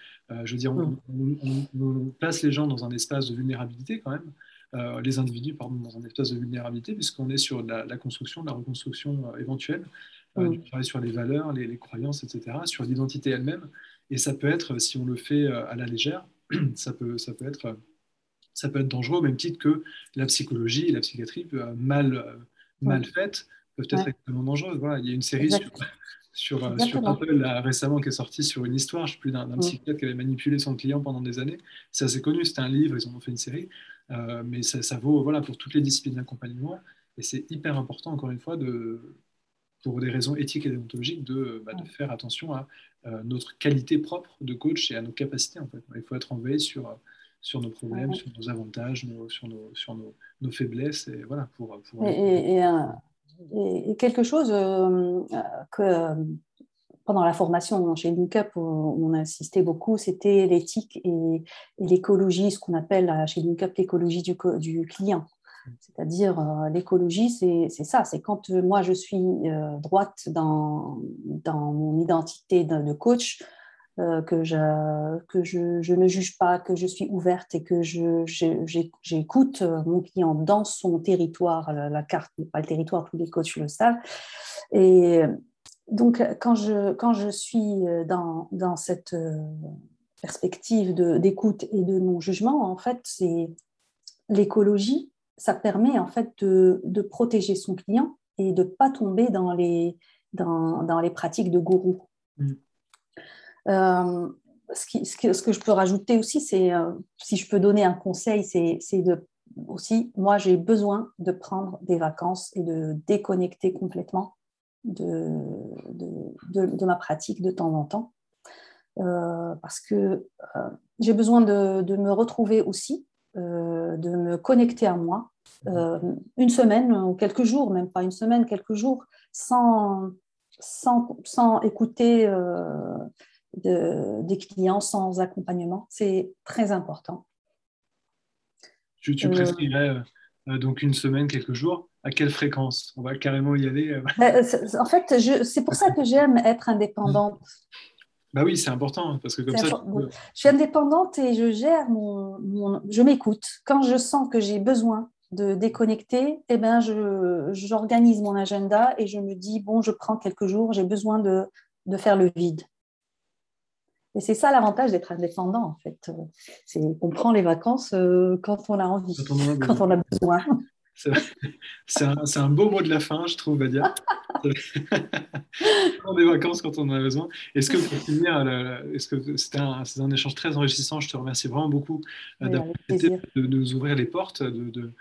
Speaker 1: je veux dire, on, on, place les gens dans un espace de vulnérabilité quand même, euh, les individus pardon, dans un espace de vulnérabilité, puisqu'on est sur la, construction, la reconstruction euh, éventuelle, euh, du travail sur les valeurs, les, croyances, etc., sur l'identité elle-même. Et ça peut être, si on le fait à la légère, <clears throat> ça peut, ça peut, être, ça peut être dangereux au même titre que la psychologie et la psychiatrie mal, mal faites peuvent être extrêmement dangereuses. Voilà, il y a une série sur, <laughs> sur, sur, Apple récemment qui est sortie sur une histoire, je sais plus, d'un psychiatre qui avait manipulé son client pendant des années. C'est assez connu, c'était un livre, ils en ont fait une série. Euh, mais ça, vaut voilà, pour toutes les disciplines d'accompagnement. Et c'est hyper important, encore une fois, de, pour des raisons éthiques et déontologiques, de, bah, de faire attention à euh, notre qualité propre de coach et à nos capacités. En fait. Il faut être en veille sur, sur nos problèmes, sur nos avantages, sur, nos, sur nos, nos, faiblesses. Et, voilà, pour, pour...
Speaker 2: Et, et, quelque chose euh, que pendant la formation chez LinkUp, on, a insisté beaucoup, c'était l'éthique et, l'écologie, ce qu'on appelle chez LinkUp l'écologie du, du, client. C'est-à-dire, euh, l'écologie, c'est ça, c'est quand euh, moi je suis euh, droite dans, dans mon identité de, coach, que, je, que je, ne juge pas, que je suis ouverte et que j'écoute mon client dans son territoire. La, carte n'est pas le territoire, tous les coachs le savent. Et, donc, quand je, quand je suis euh, dans, dans cette euh, perspective d'écoute et de non-jugement, en fait, c'est l'écologie, ça permet en fait de, de, protéger son client et de ne pas tomber dans les, dans, dans les pratiques de gourou. Mm. Euh, ce, que, je peux rajouter aussi, c'est, si je peux donner un conseil, c'est aussi, moi j'ai besoin de prendre des vacances et de déconnecter complètement de, ma pratique de temps en temps. Euh, parce que euh, j'ai besoin de, me retrouver aussi, euh, de me connecter à moi, une semaine ou quelques jours, même pas une semaine, quelques jours, sans, sans, sans écouter des clients, sans accompagnement. C'est très important.
Speaker 1: Tu, tu prescrirais donc une semaine, quelques jours à quelle fréquence? On va carrément y aller. Euh.
Speaker 2: Euh, en fait, c'est pour ça que j'aime être indépendante.
Speaker 1: Bah oui, c'est important hein, parce que comme ça. Je
Speaker 2: suis indépendante et je gère mon, je m'écoute. Quand je sens que j'ai besoin de déconnecter, eh ben j'organise mon agenda et je me dis bon, je prends quelques jours, j'ai besoin de, de faire le vide. Et c'est ça l'avantage d'être indépendant, en fait. C'est qu'on prend les vacances euh, quand on a envie, quand on a besoin.
Speaker 1: C'est un, un, beau mot de la fin, je trouve, Badia. <laughs> Prendre des vacances quand on en a besoin. Est-ce que pour finir, est-ce que c'était un, un, échange très enrichissant Je te remercie vraiment beaucoup euh, de, nous ouvrir les portes, de, de,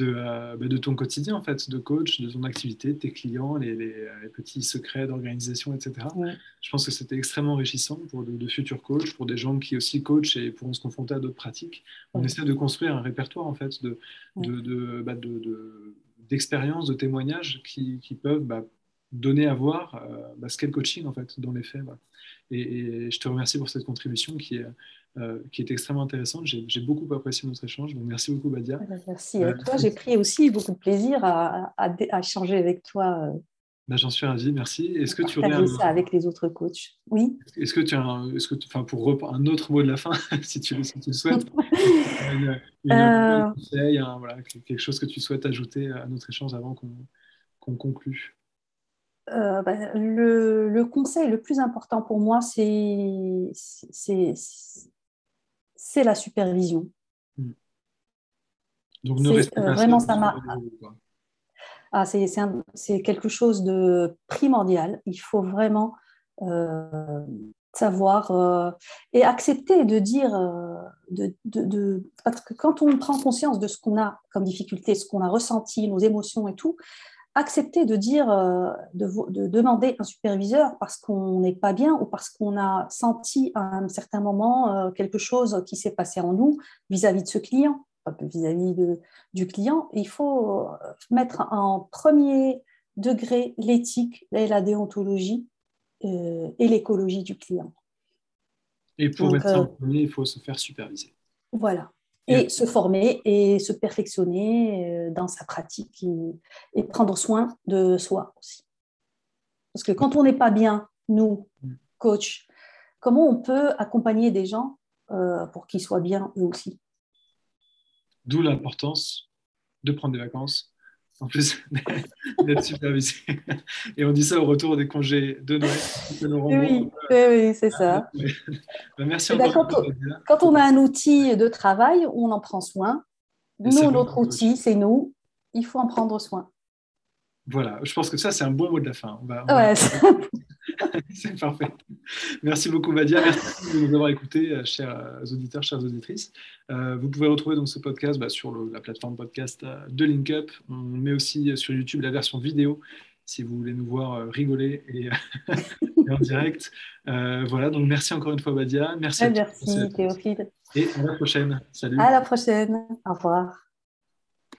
Speaker 1: euh, bah, de, ton quotidien, en fait, de coach, de ton activité, de tes clients, les, les, petits secrets d'organisation, etc. Je pense que c'était extrêmement enrichissant pour de, futurs coachs, pour des gens qui aussi coachent et pourront se confronter à d'autres pratiques. On essaie de construire un répertoire, en fait, de, bah, d'expériences, de, témoignages qui, qui peuvent bah, donner à voir euh, ce qu'est le coaching, en fait, dans les faits. Et, et, je te remercie pour cette contribution qui est euh, qui est extrêmement intéressante. J'ai beaucoup apprécié notre échange, donc merci beaucoup Badia.
Speaker 2: Eh ben, merci à euh, toi, j'ai pris aussi beaucoup de plaisir à, à, échanger avec toi.
Speaker 1: Ben, J'en suis ravi, merci.
Speaker 2: Est-ce que tu aurais un... ça avec les autres coachs Oui.
Speaker 1: Est-ce que tu as, un, est-ce que, enfin, pour un autre mot de la fin, <laughs> si tu, si tu le souhaites, <laughs> un conseil, voilà, quelque chose que tu souhaites ajouter à notre échange avant qu'on conclue
Speaker 2: ben, le, le, conseil le plus important pour moi, c'est la supervision.
Speaker 1: Donc, ne euh,
Speaker 2: vraiment, ça m'a. Ah, c'est quelque chose de primordial. Il faut vraiment euh, savoir euh, et accepter de dire, de, de, parce que quand on prend conscience de ce qu'on a comme difficulté, ce qu'on a ressenti, nos émotions et tout, accepter de dire, euh, de, demander un superviseur parce qu'on n'est pas bien ou parce qu'on a senti à un certain moment euh, quelque chose qui s'est passé en nous vis-à-vis de ce client, vis-à-vis du client. Il faut euh, mettre en premier degré l'éthique et la déontologie et l'écologie du client.
Speaker 1: Et pour ça en premier, il faut se faire superviser.
Speaker 2: Voilà. Et se former et se perfectionner dans sa pratique et, prendre soin de soi aussi. Parce que quand on n'est pas bien, nous, mm. coach, comment on peut accompagner des gens pour qu'ils soient bien eux aussi?
Speaker 1: D'où l'importance de prendre des vacances, en plus <laughs> d'être supervisé. Et on dit ça au retour des congés de
Speaker 2: Noël. Oui, oui, c'est ça.
Speaker 1: Bah, merci
Speaker 2: ben,
Speaker 1: encore.
Speaker 2: Quand, on a un outil de travail, on en prend soin. Nous, notre outil, c'est nous. Il faut en prendre soin.
Speaker 1: Voilà, je pense que ça, c'est un bon mot de la fin.
Speaker 2: ouais, <laughs>
Speaker 1: c'est parfait. Merci beaucoup, Badia. Merci de nous avoir écoutés, euh, chers euh, auditeurs, chères auditrices. Euh, vous pouvez retrouver donc ce podcast bah, sur la plateforme podcast de LinkUp. On met aussi sur YouTube la version vidéo si vous voulez nous voir rigoler <laughs> et, en direct. voilà, donc merci encore une fois, Badia. Merci,
Speaker 2: merci Théophile.
Speaker 1: Et à la prochaine. Salut.
Speaker 2: À la prochaine. Au revoir.